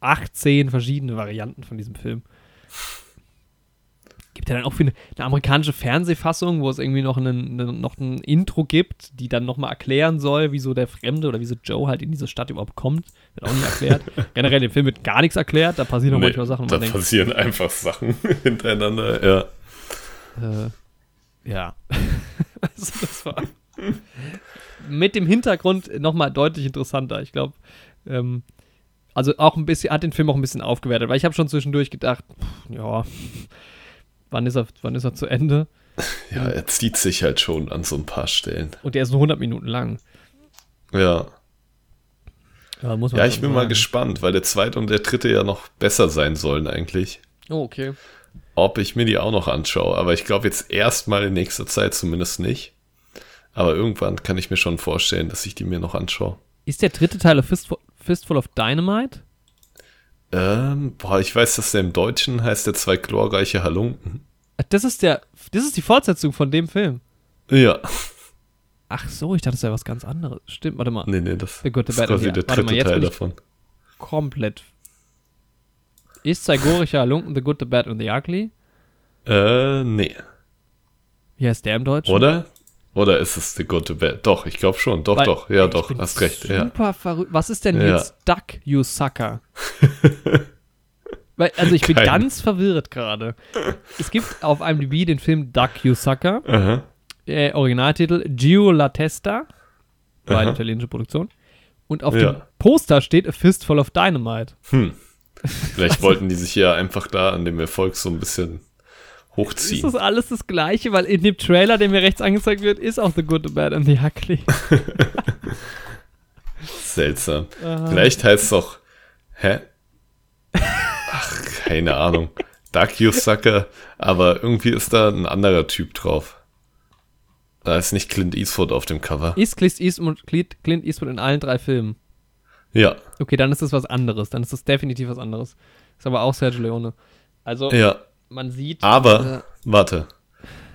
18 verschiedene Varianten von diesem Film. Gibt ja dann auch eine, eine amerikanische Fernsehfassung, wo es irgendwie noch, einen, eine, noch ein Intro gibt, die dann nochmal erklären soll, wieso der Fremde oder wieso Joe halt in diese Stadt überhaupt kommt. Wird auch nicht erklärt. Generell im Film wird gar nichts erklärt, da passieren auch Nee, manchmal Sachen, da denkt, passieren einfach Sachen hintereinander, ja. Äh, ja. also das war mit dem Hintergrund nochmal deutlich interessanter. Ich glaube, ähm, also auch ein bisschen, hat den Film auch ein bisschen aufgewertet, weil ich habe schon zwischendurch gedacht, pff, ja, wann ist er, wann ist er zu Ende? Ja, er zieht sich halt schon an so ein paar Stellen. Und der ist nur 100 Minuten lang. Ja. Ja, muss man Ja, ich bin mal sagen. gespannt, weil der zweite und der dritte ja noch besser sein sollen eigentlich. Oh, okay. Ob ich mir die auch noch anschaue. Aber ich glaube jetzt erstmal in nächster Zeit zumindest nicht. Aber irgendwann kann ich mir schon vorstellen, dass ich die mir noch anschaue. Ist der dritte Teil of Fistful, Fistful of Dynamite? Ähm, boah, ich weiß, dass der im Deutschen heißt der zwei glorreiche Halunken. Das ist der, das ist die Fortsetzung von dem Film. Ja. Ach so, ich dachte, das wäre was ganz anderes. Stimmt, warte mal. Nee, nee, das, the das ist quasi der mal, dritte jetzt Teil davon. komplett. Ist Zaigorischer Halunken The Good, The Bad and The Ugly? Äh, nee. Wie heißt der im Deutschen? Oder? Oder ist es The Good, The Bad? Doch, ich glaube schon. Doch, Weil- doch. Ja, doch. Hast recht. Ja. Super verrückt. Was ist denn Ja. jetzt Duck, you sucker? Weil, also ich bin Kein- ganz verwirrt gerade. Es gibt auf IMDb den Film Duck, you sucker. Aha. Äh, Originaltitel Gio La Testa. War eine italienische Produktion. Und auf Ja. dem Poster steht A Fistful of Dynamite. Hm. Vielleicht wollten die sich ja einfach da an dem Erfolg so ein bisschen Ist hochziehen. das alles das Gleiche? Weil in dem Trailer, der mir rechts angezeigt wird, ist auch The Good, The Bad and The Ugly. Seltsam. Ah. Vielleicht heißt es auch, hä? Ach, keine Ahnung. Duck You Sucker, aber irgendwie ist da ein anderer Typ drauf. Da ist nicht Clint Eastwood auf dem Cover. Ist Clint Eastwood, Clint Eastwood in allen drei Filmen? Ja, Okay, dann ist das was anderes. Dann ist das definitiv was anderes. Ist aber auch Sergio Leone. Also, ja. Man sieht. Aber, warte.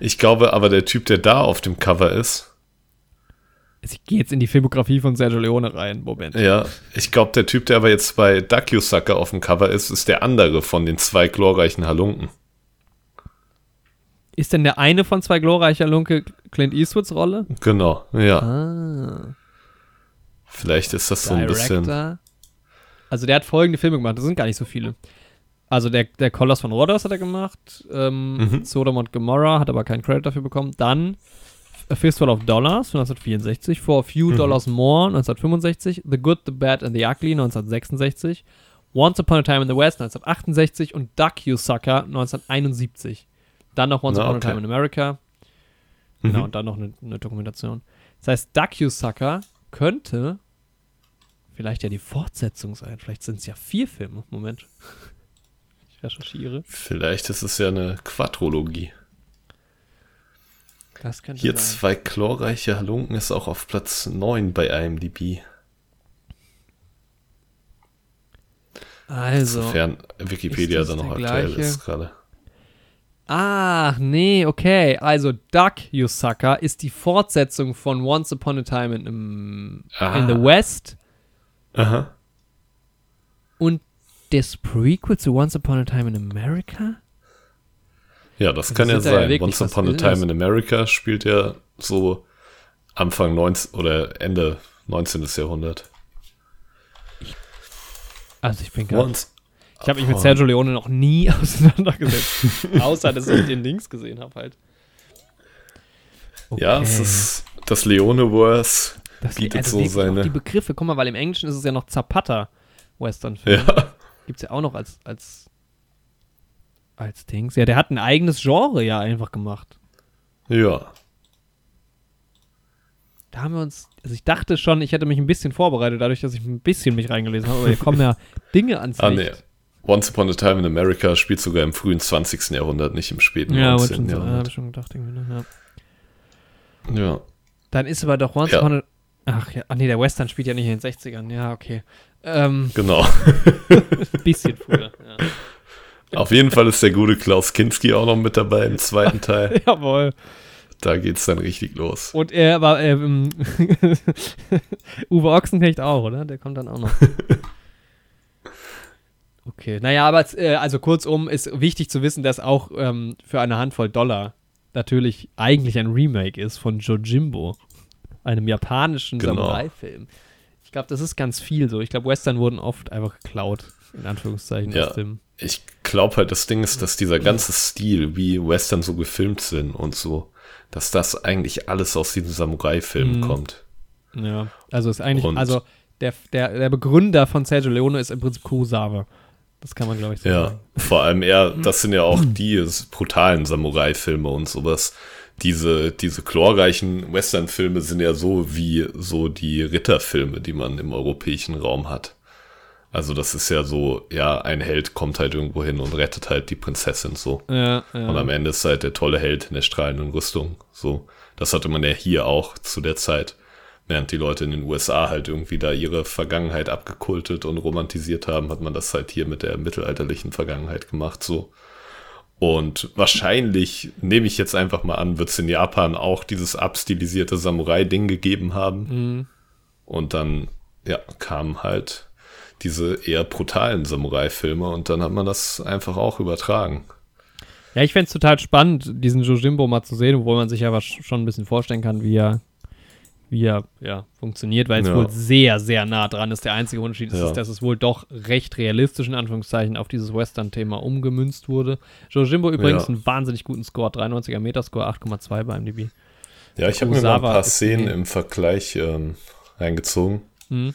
Ich glaube aber, der Typ, der da auf dem Cover ist, Äh, ich gehe jetzt in die Filmografie von Sergio Leone rein. Moment. ja, ich glaube, der Typ, der aber jetzt bei Duck You Sucker auf dem Cover ist, ist der andere von den zwei glorreichen Halunken. Ist denn der eine von zwei glorreicher Lunke Clint Eastwoods Rolle? Genau, ja. Ah. Vielleicht ist das so ein bisschen. Director. Also, der hat folgende Filme gemacht. Das sind gar nicht so viele. Also, der, der Koloss von Rhodos hat er gemacht. Ähm, Mhm. Sodom und Gomorrah hat aber keinen Credit dafür bekommen. Dann A Fistful of Dollars von 1964. For a Few Mhm. Dollars More 1965. The Good, The Bad and The Ugly 1966. Once Upon a Time in the West 1968 und Duck You Sucker 1971. Dann noch Once Na, Upon okay. a Time in America. Genau, Mhm. und dann noch eine, eine Dokumentation. Das heißt, Duck You Sucker könnte vielleicht ja die Fortsetzung sein. Vielleicht sind es ja vier Filme. Moment. Recherchiere. Vielleicht ist es ja eine Quadrologie. Das könnte Hier sein. zwei glorreiche Halunken ist auch auf Platz 9 bei IMDb. Also. Sofern Wikipedia ist da das noch aktuell gleiche? ist gerade. Ah, nee, okay. Also Duck You Sucker ist die Fortsetzung von Once Upon a Time in, Ah. in the West Aha. und das Prequel zu Once Upon a Time in America? Ja, das Das kann ja ja sein. wirklich Once Upon a. Time in America spielt ja so Anfang 19 oder Ende 19. Jahrhundert. Also ich bin Once. Ich habe mich mit. Sergio Leone noch nie auseinandergesetzt. Außer, dass ich den Links gesehen habe halt. Ja, es ist das Leone-Verse Das bietet also so seine. die Begriffe, guck mal, weil im Englischen ist es ja noch Zapata. Western-Film. Ja. Gibt's ja auch noch als, als, als Dings. Ja, der hat ein eigenes Genre ja einfach gemacht. Ja. Da haben wir uns, also ich dachte schon, ich hätte mich ein bisschen vorbereitet, dadurch, dass ich ein bisschen mich reingelesen habe, aber hier kommen ja Dinge ans Ah, nee. Licht. Once Upon a Time in America spielt sogar im frühen 20. Jahrhundert, nicht im späten Ja, wollte 19. schon, so, ja, hab Jahrhundert. ich schon gedacht, irgendwie, ne? ja. Ja. Dann ist aber doch Once Ja. Upon a Ach ja, ach nee, der Western spielt ja nicht in den 60ern. Ja, okay. Ähm, genau. ein bisschen früher. Ja. Auf jeden Fall ist der gute Klaus Kinski auch noch mit dabei im zweiten Teil. Jawohl. Da geht's dann richtig los. Und er war, ähm, Uwe Ochsenknecht auch, oder? Der kommt dann auch noch. Okay, naja, aber äh, also kurzum ist wichtig zu wissen, dass auch ähm, für eine Handvoll Dollar natürlich eigentlich ein Remake ist von Jojimbo, einem japanischen Genau. Samurai-Film. Ich glaube, das ist ganz viel so. Ich glaube, Western wurden oft einfach geklaut, in Anführungszeichen, Ja. aus dem. Ich glaube halt, das Ding ist, dass dieser ganze Stil, wie Western so gefilmt sind und so, dass das eigentlich alles aus diesen Samurai-Filmen Mhm. kommt. Ja, also ist eigentlich, Und- also der, der, der Begründer von Sergio Leone ist im Prinzip Kurosawa. Das kann man, glaube ich, so Ja, sagen. vor allem er, das sind ja auch die brutalen Samurai-Filme und sowas. Diese, diese chlorreichen Western-Filme sind ja so wie so die Ritterfilme, die man im europäischen Raum hat. Also das ist ja so, ja, ein Held kommt halt irgendwo hin und rettet halt die Prinzessin so. Ja, ja. Und am Ende ist halt der tolle Held in der strahlenden Rüstung. So. Das hatte man ja hier auch zu der Zeit. Während die Leute in den USA halt irgendwie da ihre Vergangenheit abgekultet und romantisiert haben, hat man das halt hier mit der mittelalterlichen Vergangenheit gemacht, so. Und wahrscheinlich, nehme ich jetzt einfach mal an, wird es in Japan auch dieses abstilisierte Samurai-Ding gegeben haben. Mhm. Und dann, ja, kamen halt diese eher brutalen Samurai-Filme und dann hat man das einfach auch übertragen. Ja, ich fände es total spannend, diesen Jojimbo mal zu sehen, obwohl man sich ja schon ein bisschen vorstellen kann, wie er, wie er ja, funktioniert, weil es Ja. wohl sehr, sehr nah dran ist. Der einzige Unterschied ist, Ja. dass es wohl doch recht realistisch in Anführungszeichen auf dieses Western-Thema umgemünzt wurde. Jojimbo übrigens Ja. einen wahnsinnig guten Score, 93er Metascore, 8,2 bei MDB. Ja, ich habe mir mal ein paar Szenen die- im Vergleich ähm, reingezogen. Mhm.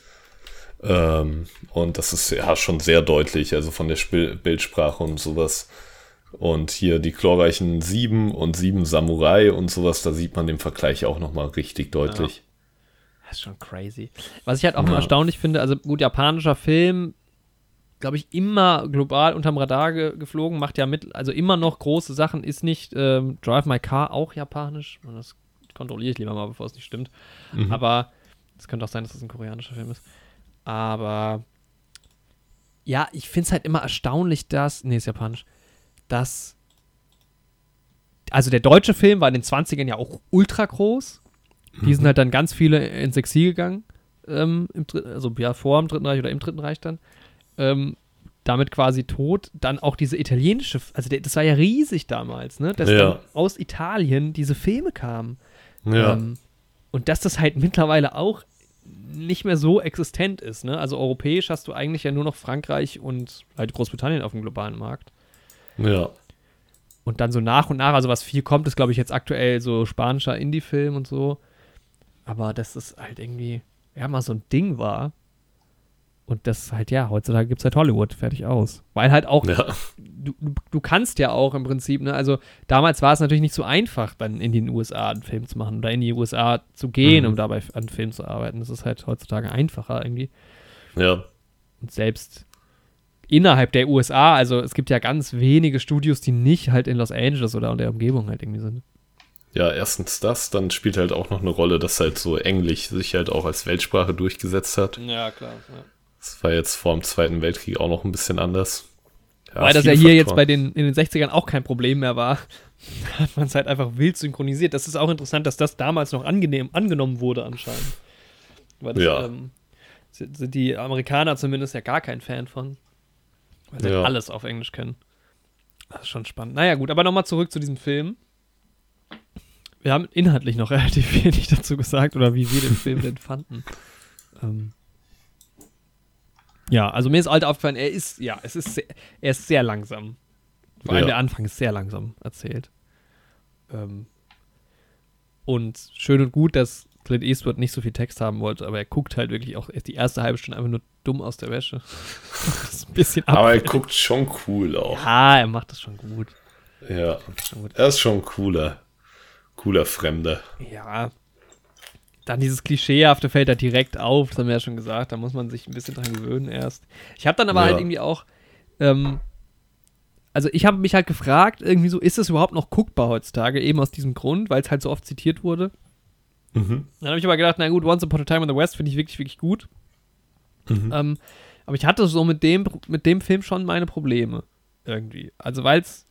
Ähm, und das ist ja schon sehr deutlich, also von der Spil Bildsprache und sowas. Und hier die glorreichen Sieben und Sieben Samurai und sowas, da sieht man den Vergleich auch nochmal richtig deutlich. Das ist schon crazy. Was ich halt auch mal Ja. erstaunlich finde, also gut, japanischer Film, glaube ich, immer global unterm Radar ge geflogen, macht ja mit, also immer noch große Sachen, ist nicht ähm, Drive My Car auch japanisch? Das kontrolliere ich lieber mal, bevor es nicht stimmt. Mhm. Aber es könnte auch sein, dass das ein koreanischer Film ist. Aber ja, ich finde es halt immer erstaunlich, dass, nee, ist japanisch, dass also der deutsche Film war in den 20ern ja auch ultra groß. Die sind halt dann ganz viele ins Exil gegangen. Ähm, im Dr- also ja, vor dem Dritten Reich oder im Dritten Reich dann. Ähm, damit quasi tot. Dann auch diese italienische, also der, das war ja riesig damals, ne? Dass Ja. dann aus Italien diese Filme kamen. Ja, Ähm, und dass das halt mittlerweile auch nicht mehr so existent ist, ne? Also europäisch hast du eigentlich ja nur noch Frankreich und halt Großbritannien auf dem globalen Markt. Ja, Und dann so nach und nach, also was viel kommt, ist, glaube ich, jetzt aktuell so spanischer Indie-Film und so. Aber dass es halt irgendwie, ja, mal so ein Ding war. Und das halt, ja, heutzutage gibt es halt Hollywood, fertig aus. Weil halt auch, ja, du, du, du kannst ja auch im Prinzip, ne, also damals war es natürlich nicht so einfach, dann in den USA einen Film zu machen oder in die USA zu gehen, Mhm. um dabei an Film zu arbeiten. Das ist halt heutzutage einfacher irgendwie. ja, Und selbst innerhalb der USA, also es gibt ja ganz wenige Studios, die nicht halt in Los Angeles oder in der Umgebung halt irgendwie sind. ja, erstens das, dann spielt halt auch noch eine Rolle, dass halt so Englisch sich halt auch als Weltsprache durchgesetzt hat. Ja, klar. Ja. Das war jetzt vor dem Zweiten Weltkrieg auch noch ein bisschen anders. Ja, Weil das ja hier jetzt Faktoren. bei den, in den 60ern auch kein Problem mehr war, hat man es halt einfach wild synchronisiert. Das ist auch interessant, dass das damals noch angenehm, angenommen wurde anscheinend. Weil das, Ja. ähm, sind die Amerikaner zumindest ja gar kein Fan von. Weil sie Ja. halt alles auf Englisch können. Das ist schon spannend. Naja, gut, aber nochmal zurück zu diesem Film. Wir haben inhaltlich noch relativ wenig dazu gesagt oder wie wir den Film denn fanden. Ähm, ja, also mir ist alt aufgefallen, er ist, ja, es ist sehr, er ist sehr langsam. Vor allem Ja. der Anfang ist sehr langsam erzählt. Ähm, und schön und gut, dass Clint Eastwood nicht so viel Text haben wollte, aber er guckt halt wirklich auch die erste halbe Stunde einfach nur dumm aus der Wäsche. das ist ein bisschen Aber er guckt schon cool auch. Ja, er macht das schon gut. Ja, er ist schon cooler. Cooler Fremder. Ja. Dann dieses Klischeehafte fällt da direkt auf, das haben wir ja schon gesagt, da muss man sich ein bisschen dran gewöhnen erst. Ich habe dann aber Ja. halt irgendwie auch, ähm, also ich habe mich halt gefragt, irgendwie so, ist es überhaupt noch guckbar heutzutage, eben aus diesem Grund, weil es halt so oft zitiert wurde. Mhm. Dann habe ich aber gedacht, na gut, Once Upon a Time in the West finde ich wirklich, wirklich gut. Mhm. Ähm, aber ich hatte so mit dem, mit dem Film schon meine Probleme. Irgendwie. Also, weil es.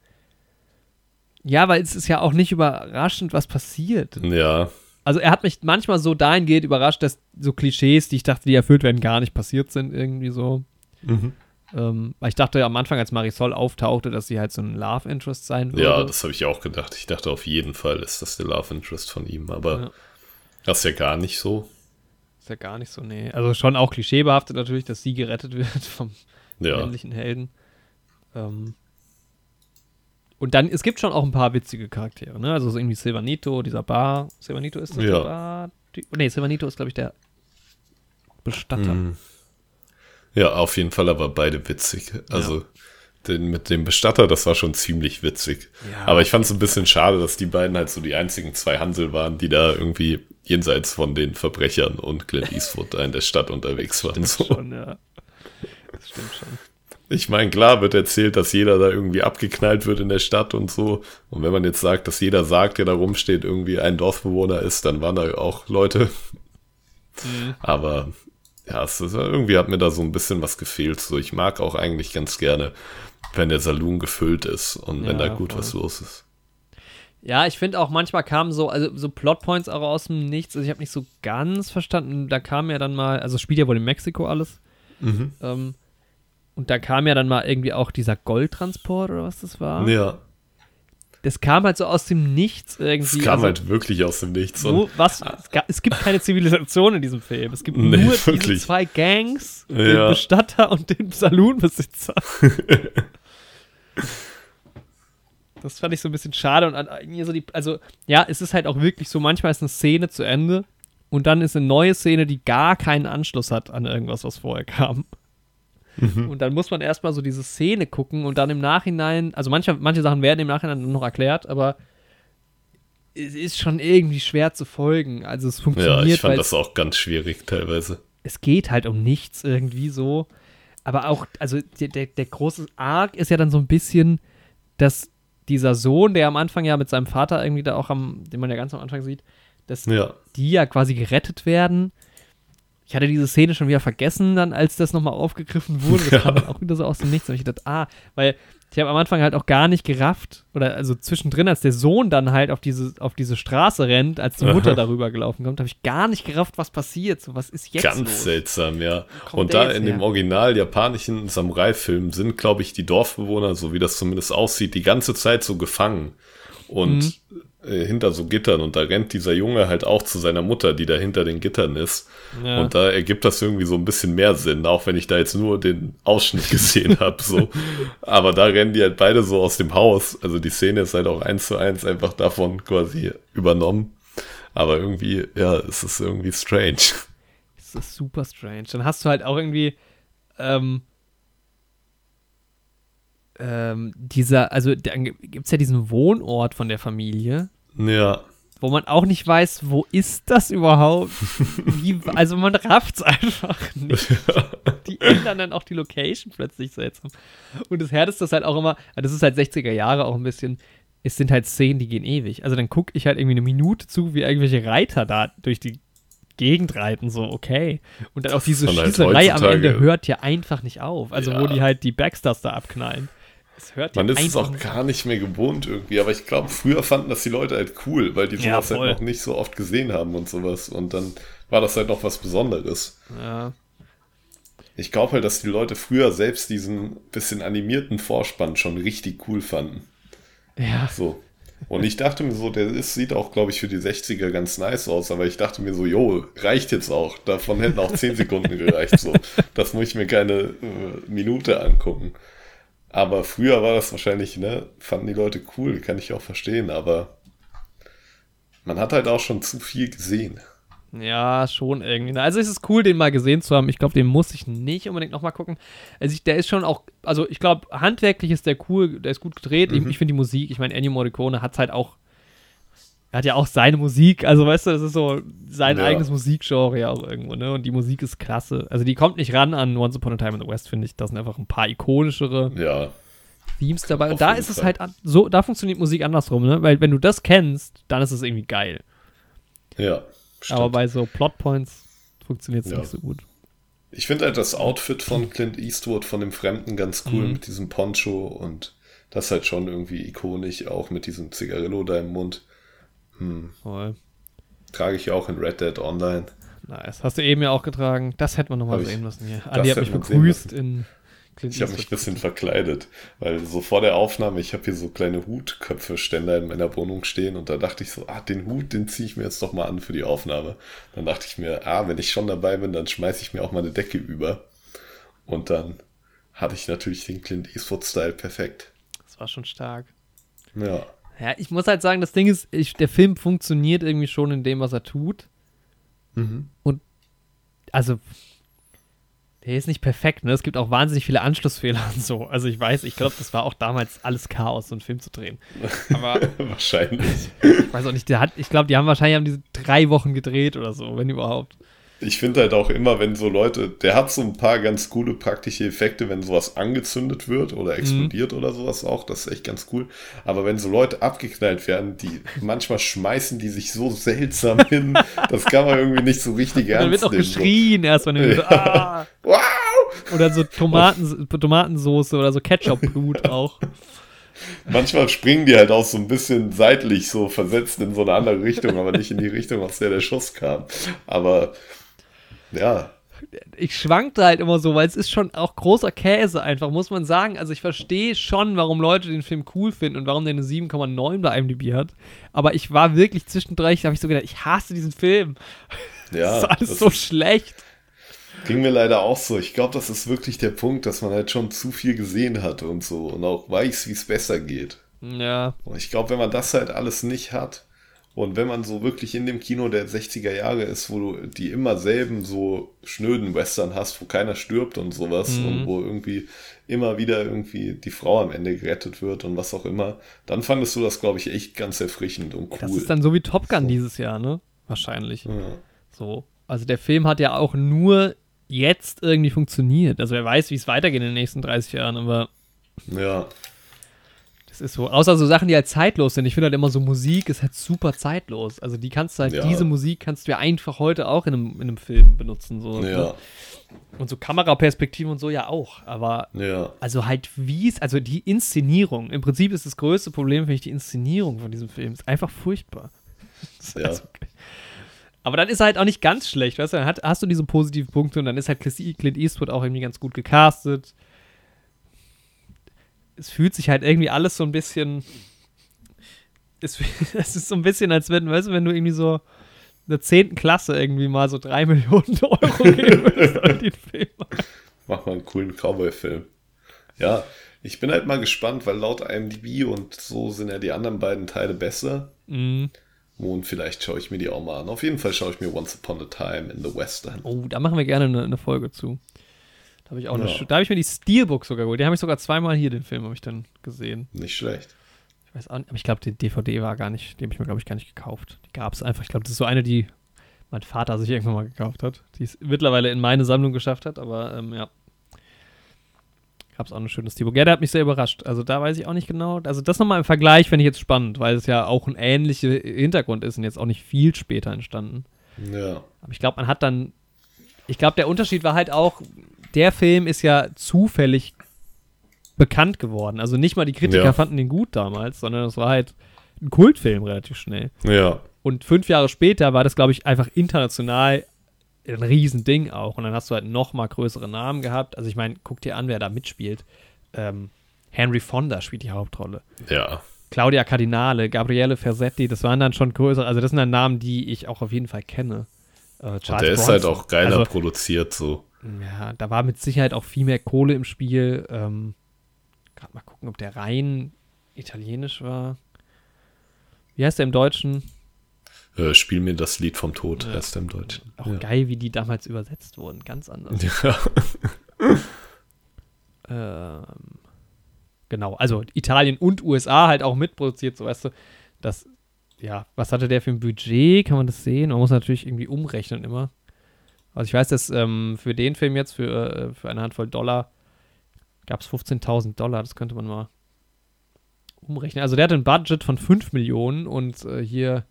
Ja, weil es ist ja auch nicht überraschend, was passiert. Ja, Also, er hat mich manchmal so dahingehend überrascht, dass so Klischees, die ich dachte, die erfüllt werden, gar nicht passiert sind, irgendwie so. Mhm. Ähm, weil ich dachte am Anfang, als Marisol auftauchte, dass sie halt so ein Love Interest sein würde. ja, das habe ich auch gedacht. Ich dachte, auf jeden Fall ist das der Love Interest von ihm, aber Ja. Das ist ja gar nicht so. Ist ja gar nicht so, nee. Also schon auch klischeebehaftet natürlich, dass sie gerettet wird vom Ja, männlichen Helden. Ähm, und dann, es gibt schon auch ein paar witzige Charaktere, ne? Also so irgendwie Silvanito, dieser Bar. Silvanito ist das Ja. der Bar? Die, nee, Silvanito ist, glaube ich, der Bestatter. Mhm. ja, auf jeden Fall aber beide witzig. Also den, mit dem Bestatter, das war schon ziemlich witzig. Ja. Aber ich fand es ein bisschen schade, dass die beiden halt so die einzigen zwei Hansel waren, die da irgendwie jenseits von den Verbrechern und Clint Eastwood da in der Stadt unterwegs waren. So. Schon, ja. Das stimmt schon. Ich meine, klar wird erzählt, dass jeder da irgendwie abgeknallt wird in der Stadt und so. Und wenn man jetzt sagt, dass jeder sagt, der da rumsteht, irgendwie ein Dorfbewohner ist, dann waren da auch Leute. Mhm. Aber ja, es ist, irgendwie hat mir da so ein bisschen was gefehlt. So, ich mag auch eigentlich ganz gerne, wenn der Saloon gefüllt ist und wenn Ja, da gut voll. was los ist. Ja, ich finde auch manchmal kamen so, also so Plotpoints auch aus dem Nichts. Also ich habe nicht so ganz verstanden. Da kam ja dann mal, also spielt ja wohl in Mexiko alles. Mhm. Ähm, und da kam ja dann mal irgendwie auch dieser Goldtransport oder was das war. Ja, Das kam halt so aus dem Nichts irgendwie. es kam also, halt wirklich aus dem Nichts. Wo, was, es, ga- es gibt keine Zivilisation in diesem Film. Es gibt Nee, nur diese wirklich. zwei Gangs, den Ja. Bestatter und den Saloonbesitzer. das fand ich so ein bisschen schade. Und an, so die, also, ja, es ist halt auch wirklich so, manchmal ist eine Szene zu Ende und dann ist eine neue Szene, die gar keinen Anschluss hat an irgendwas, was vorher kam. Mhm. Und dann muss man erstmal so diese Szene gucken und dann im Nachhinein, also manche, manche Sachen werden im Nachhinein noch erklärt, aber es ist schon irgendwie schwer zu folgen. Also es ja, funktioniert, ich fand das auch ganz schwierig teilweise. es geht halt um nichts irgendwie so. Aber auch, also der, der, der große Arc ist ja dann so ein bisschen, dass dieser Sohn, der am Anfang ja mit seinem Vater irgendwie da auch am, den man ja ganz am Anfang sieht, dass Ja, die ja quasi gerettet werden. Ich hatte diese Szene schon wieder vergessen, dann als das nochmal aufgegriffen wurde. Das Ja. kam dann auch wieder so aus dem Nichts. Und ich dachte, ah, weil ich habe am Anfang halt auch gar nicht gerafft, oder also zwischendrin, als der Sohn dann halt auf diese, auf diese Straße rennt, als die Mutter darüber gelaufen kommt, habe ich gar nicht gerafft, was passiert. So, was ist jetzt ganz los? seltsam, ja. Und da in dem her? original japanischen Samurai-Film sind, glaube ich, die Dorfbewohner, so wie das zumindest aussieht, die ganze Zeit so gefangen und äh, hinter so Gittern. Und da rennt dieser Junge halt auch zu seiner Mutter, die da hinter den Gittern ist. Ja. Und da ergibt das irgendwie so ein bisschen mehr Sinn, auch wenn ich da jetzt nur den Ausschnitt gesehen habe. So. Aber da rennen die halt beide so aus dem Haus. Also die Szene ist halt auch eins zu eins einfach davon quasi übernommen. Aber irgendwie, ja, es ist irgendwie strange. Das ist super strange. Dann hast du halt auch irgendwie ähm, ähm, dieser, also gibt es ja diesen Wohnort von der Familie, Ja, wo man auch nicht weiß, wo ist das überhaupt? Wie, also man rafft es einfach nicht. Die ändern dann auch die Location plötzlich seltsam. Und das Härteste ist halt auch immer, das ist halt 60er Jahre auch ein bisschen, es sind halt Szenen, die gehen ewig. Also dann gucke ich halt irgendwie eine Minute zu, wie irgendwelche Reiter da durch die Gegend reiten, so okay. Und dann auch diese halt Schießerei am heutzutage- Ende hört ja einfach nicht auf. Also wo Ja. die halt die Backstars da abknallen. Es hört man ja ist es auch gar nicht mehr gewohnt irgendwie. Aber ich glaube, früher fanden das die Leute halt cool, weil die Ja, sowas voll. halt noch nicht so oft gesehen haben und sowas. Und dann war das halt noch was Besonderes. Ja. Ich glaube halt, dass die Leute früher selbst diesen bisschen animierten Vorspann schon richtig cool fanden. Ja. So. Und ich dachte mir so, der ist, sieht auch, glaube ich, für die 60er ganz nice aus, aber ich dachte mir so, jo, reicht jetzt auch. Davon hätten auch 10 Sekunden gereicht. So. Das muss ich mir keine äh, Minute angucken. Aber früher war das wahrscheinlich, ne, fanden die Leute cool, kann ich auch verstehen, aber man hat halt auch schon zu viel gesehen. Ja, schon irgendwie. Also es ist cool, den mal gesehen zu haben. Ich glaube, den muss ich nicht unbedingt nochmal gucken. Also ich, der ist schon auch, also ich glaube, handwerklich ist der cool, der ist gut gedreht. Mhm. Ich, ich finde die Musik, ich meine, Ennio Morricone hat halt auch, er hat ja auch seine Musik, also weißt du, das ist so sein ja. eigenes Musikgenre ja auch irgendwo, ne? Und die Musik ist klasse. Also die kommt nicht ran an Once Upon a Time in the West, finde ich. Da sind einfach ein paar ikonischere ja. Themes dabei. Und da ist Fall. es halt so, da funktioniert Musik andersrum, ne? Weil wenn du das kennst, dann ist es irgendwie geil. Ja. Stimmt. Aber bei so Plotpoints funktioniert es ja. nicht so gut. Ich finde halt das Outfit von Clint Eastwood, von dem Fremden, ganz cool mhm. mit diesem Poncho und das halt schon irgendwie ikonisch, auch mit diesem Zigarillo da im Mund. Hm. Voll. Trage ich auch in Red Dead Online. Nice. Hast du eben ja auch getragen. Das hätten wir nochmal sehen müssen hier. Andi hat mich begrüßt in Clint ich habe mich ein bisschen verkleidet, weil so vor der Aufnahme, ich habe hier so kleine Hutköpfe-Ständer in meiner Wohnung stehen und da dachte ich so, ah, den Hut, den ziehe ich mir jetzt doch mal an für die Aufnahme. Dann dachte ich mir, ah, wenn ich schon dabei bin, dann schmeiße ich mir auch mal eine Decke über. Und dann hatte ich natürlich den Clint Eastwood-Style perfekt. Das war schon stark. Ja. Ja, ich muss halt sagen, das Ding ist, ich, der Film funktioniert irgendwie schon in dem, was er tut. Mhm. Und also der ist nicht perfekt, ne? Es gibt auch wahnsinnig viele Anschlussfehler und so. Also ich weiß, ich glaube, das war auch damals alles Chaos, so einen Film zu drehen. Aber wahrscheinlich. Ich weiß auch nicht, der hat, ich glaube, die haben wahrscheinlich haben diese drei Wochen gedreht oder so, wenn überhaupt ich finde halt auch immer, wenn so Leute, der hat so ein paar ganz coole praktische Effekte, wenn sowas angezündet wird oder explodiert mhm. oder sowas auch, das ist echt ganz cool. Aber wenn so Leute abgeknallt werden, die manchmal schmeißen die sich so seltsam hin, das kann man irgendwie nicht so richtig ernst nehmen. Dann wird auch geschrien so. erst, wenn ja. so, ah! wow! Oder so Tomaten, Tomatensoße oder so Ketchup-Blut auch. Manchmal springen die halt auch so ein bisschen seitlich so versetzt in so eine andere Richtung, aber nicht in die Richtung, aus der der Schuss kam. Aber ja. Ich schwankte halt immer so, weil es ist schon auch großer Käse einfach, muss man sagen. Also ich verstehe schon, warum Leute den Film cool finden und warum der eine 7,9 bei IMDb hat. Aber ich war wirklich zwischendurch, da habe ich so gedacht, ich hasse diesen Film. Ja. das ist alles das so schlecht. Ging mir leider auch so. Ich glaube, das ist wirklich der Punkt, dass man halt schon zu viel gesehen hat und so und auch weiß, wie es besser geht. Ja. Und ich glaube, wenn man das halt alles nicht hat, und wenn man so wirklich in dem Kino der 60er Jahre ist, wo du die immer selben so schnöden Western hast, wo keiner stirbt und sowas mhm. und wo irgendwie immer wieder irgendwie die Frau am Ende gerettet wird und was auch immer, dann fandest du das, glaube ich, echt ganz erfrischend und cool. Das ist dann so wie Top Gun so. dieses Jahr, ne? Wahrscheinlich. Ja. So. Also der Film hat ja auch nur jetzt irgendwie funktioniert. Also wer weiß, wie es weitergeht in den nächsten 30 Jahren, aber. Ja. Ist so, außer so Sachen, die halt zeitlos sind. Ich finde halt immer so Musik ist halt super zeitlos. Also die kannst du halt, ja. diese Musik kannst du ja einfach heute auch in einem, in einem Film benutzen. So, ja. Ne? Und so Kameraperspektiven und so ja auch. Aber ja. also halt wie es, also die Inszenierung, im Prinzip ist das größte Problem, finde ich, die Inszenierung von diesem Film. Ist einfach furchtbar. Ja. Also, aber dann ist er halt auch nicht ganz schlecht, weißt du? Dann hat, hast du diese positiven Punkte und dann ist halt Clint Eastwood auch irgendwie ganz gut gecastet es fühlt sich halt irgendwie alles so ein bisschen. Es, es ist so ein bisschen, als wenn, weißt du, wenn du irgendwie so in der 10. Klasse irgendwie mal so 3 Millionen Euro geben würdest an den Film. Mach mal einen coolen Cowboy-Film. Ja, ich bin halt mal gespannt, weil laut IMDb und so sind ja die anderen beiden Teile besser. Mhm. Und vielleicht schaue ich mir die auch mal an. Auf jeden Fall schaue ich mir Once Upon a Time in the West an. Oh, da machen wir gerne eine, eine Folge zu. Habe ich auch ja. eine, da habe ich mir die Steelbook sogar geholt. Die habe ich sogar zweimal hier, den Film habe ich dann gesehen. Nicht schlecht. Ich weiß auch nicht, aber ich glaube, die DVD war gar nicht, die habe ich mir, glaube ich, gar nicht gekauft. Die gab es einfach. Ich glaube, das ist so eine, die mein Vater sich irgendwann mal gekauft hat, die es mittlerweile in meine Sammlung geschafft hat, aber ähm, ja. Gab es auch ein schönes Steelbook. Ja, der hat mich sehr überrascht. Also da weiß ich auch nicht genau. Also das nochmal im Vergleich finde ich jetzt spannend, weil es ja auch ein ähnlicher Hintergrund ist und jetzt auch nicht viel später entstanden. Ja. Aber ich glaube, man hat dann ich glaube, der Unterschied war halt auch, der Film ist ja zufällig bekannt geworden. Also nicht mal die Kritiker ja. fanden ihn gut damals, sondern es war halt ein Kultfilm relativ schnell. Ja. Und fünf Jahre später war das, glaube ich, einfach international ein Riesending auch. Und dann hast du halt noch mal größere Namen gehabt. Also ich meine, guck dir an, wer da mitspielt. Ähm, Henry Fonda spielt die Hauptrolle. Ja. Claudia Cardinale, Gabriele Fersetti, das waren dann schon größere, also das sind dann Namen, die ich auch auf jeden Fall kenne. Äh, der ist halt auch geiler also, produziert so. Ja, da war mit Sicherheit auch viel mehr Kohle im Spiel. Ähm, Gerade mal gucken, ob der rein italienisch war. Wie heißt der im Deutschen? Äh, Spiel mir das Lied vom Tod, ja. heißt er im Deutschen. Auch ja. geil, wie die damals übersetzt wurden. Ganz anders. Ja. ähm, genau, also Italien und USA halt auch mitproduziert, so weißt du. Das, ja, was hatte der für ein Budget? Kann man das sehen? Man muss natürlich irgendwie umrechnen immer. Also ich weiß, dass ähm, für den Film jetzt, für, äh, für eine Handvoll Dollar, gab es 15.000 Dollar. Das könnte man mal umrechnen. Also der hatte ein Budget von 5 Millionen und äh, hier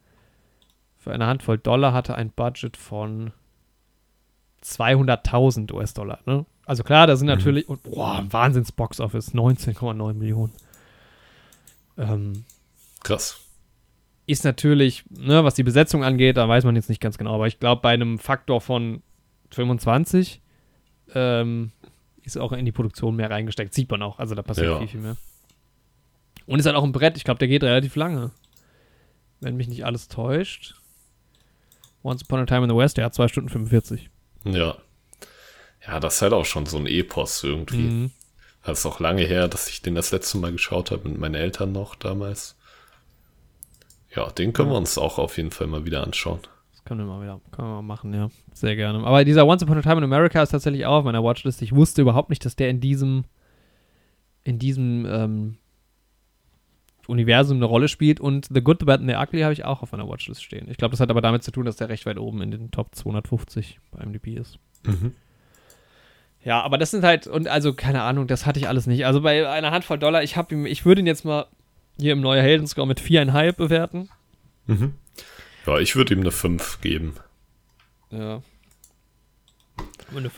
für eine Handvoll Dollar hatte ein Budget von 200.000 US-Dollar. Ne? Also klar, da sind mhm. natürlich, und boah, Wahnsinns Box-Office, 19,9 Millionen. Ähm, Krass. Ist natürlich, ne, was die Besetzung angeht, da weiß man jetzt nicht ganz genau, aber ich glaube, bei einem Faktor von 25 ähm, ist auch in die Produktion mehr reingesteckt. Sieht man auch, also da passiert ja. viel, viel mehr. Und ist halt auch ein Brett, ich glaube, der geht relativ lange. Wenn mich nicht alles täuscht. Once Upon a Time in the West, der hat 2 Stunden 45. Ja. Ja, das ist halt auch schon so ein Epos irgendwie. Mhm. Das ist auch lange her, dass ich den das letzte Mal geschaut habe mit meinen Eltern noch damals. Ja, den können ja. wir uns auch auf jeden Fall mal wieder anschauen. Das können wir mal wieder können wir mal machen, ja. Sehr gerne. Aber dieser Once Upon a Time in America ist tatsächlich auch auf meiner Watchlist. Ich wusste überhaupt nicht, dass der in diesem in diesem ähm, Universum eine Rolle spielt. Und The Good, The Bad and The Ugly habe ich auch auf meiner Watchlist stehen. Ich glaube, das hat aber damit zu tun, dass der recht weit oben in den Top 250 bei MDP ist. Mhm. Ja, aber das sind halt, und also keine Ahnung, das hatte ich alles nicht. Also bei einer Handvoll Dollar, ich ich würde ihn jetzt mal hier im neuen Heldenscore mit viereinhalb bewerten. Mhm. Ja, ich würde ihm eine 5 geben. Ja.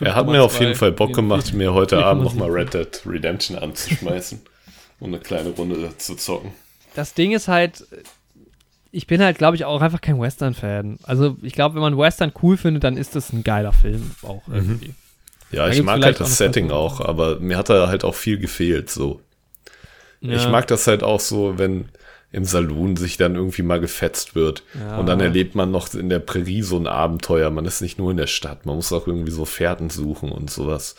Er hat mir auf jeden Fall Bock gemacht, mir heute Abend nochmal Red Dead Redemption anzuschmeißen und eine kleine Runde zu zocken. Das Ding ist halt, ich bin halt, glaube ich, auch einfach kein Western-Fan. Also ich glaube, wenn man Western cool findet, dann ist das ein geiler Film auch mhm. irgendwie. Mhm. Ja, da ich mag halt das Setting auch, aber mir hat da halt auch viel gefehlt, so. Ja. Ich mag das halt auch so, wenn im Saloon sich dann irgendwie mal gefetzt wird. Ja. Und dann erlebt man noch in der Prärie so ein Abenteuer. Man ist nicht nur in der Stadt, man muss auch irgendwie so Fährten suchen und sowas.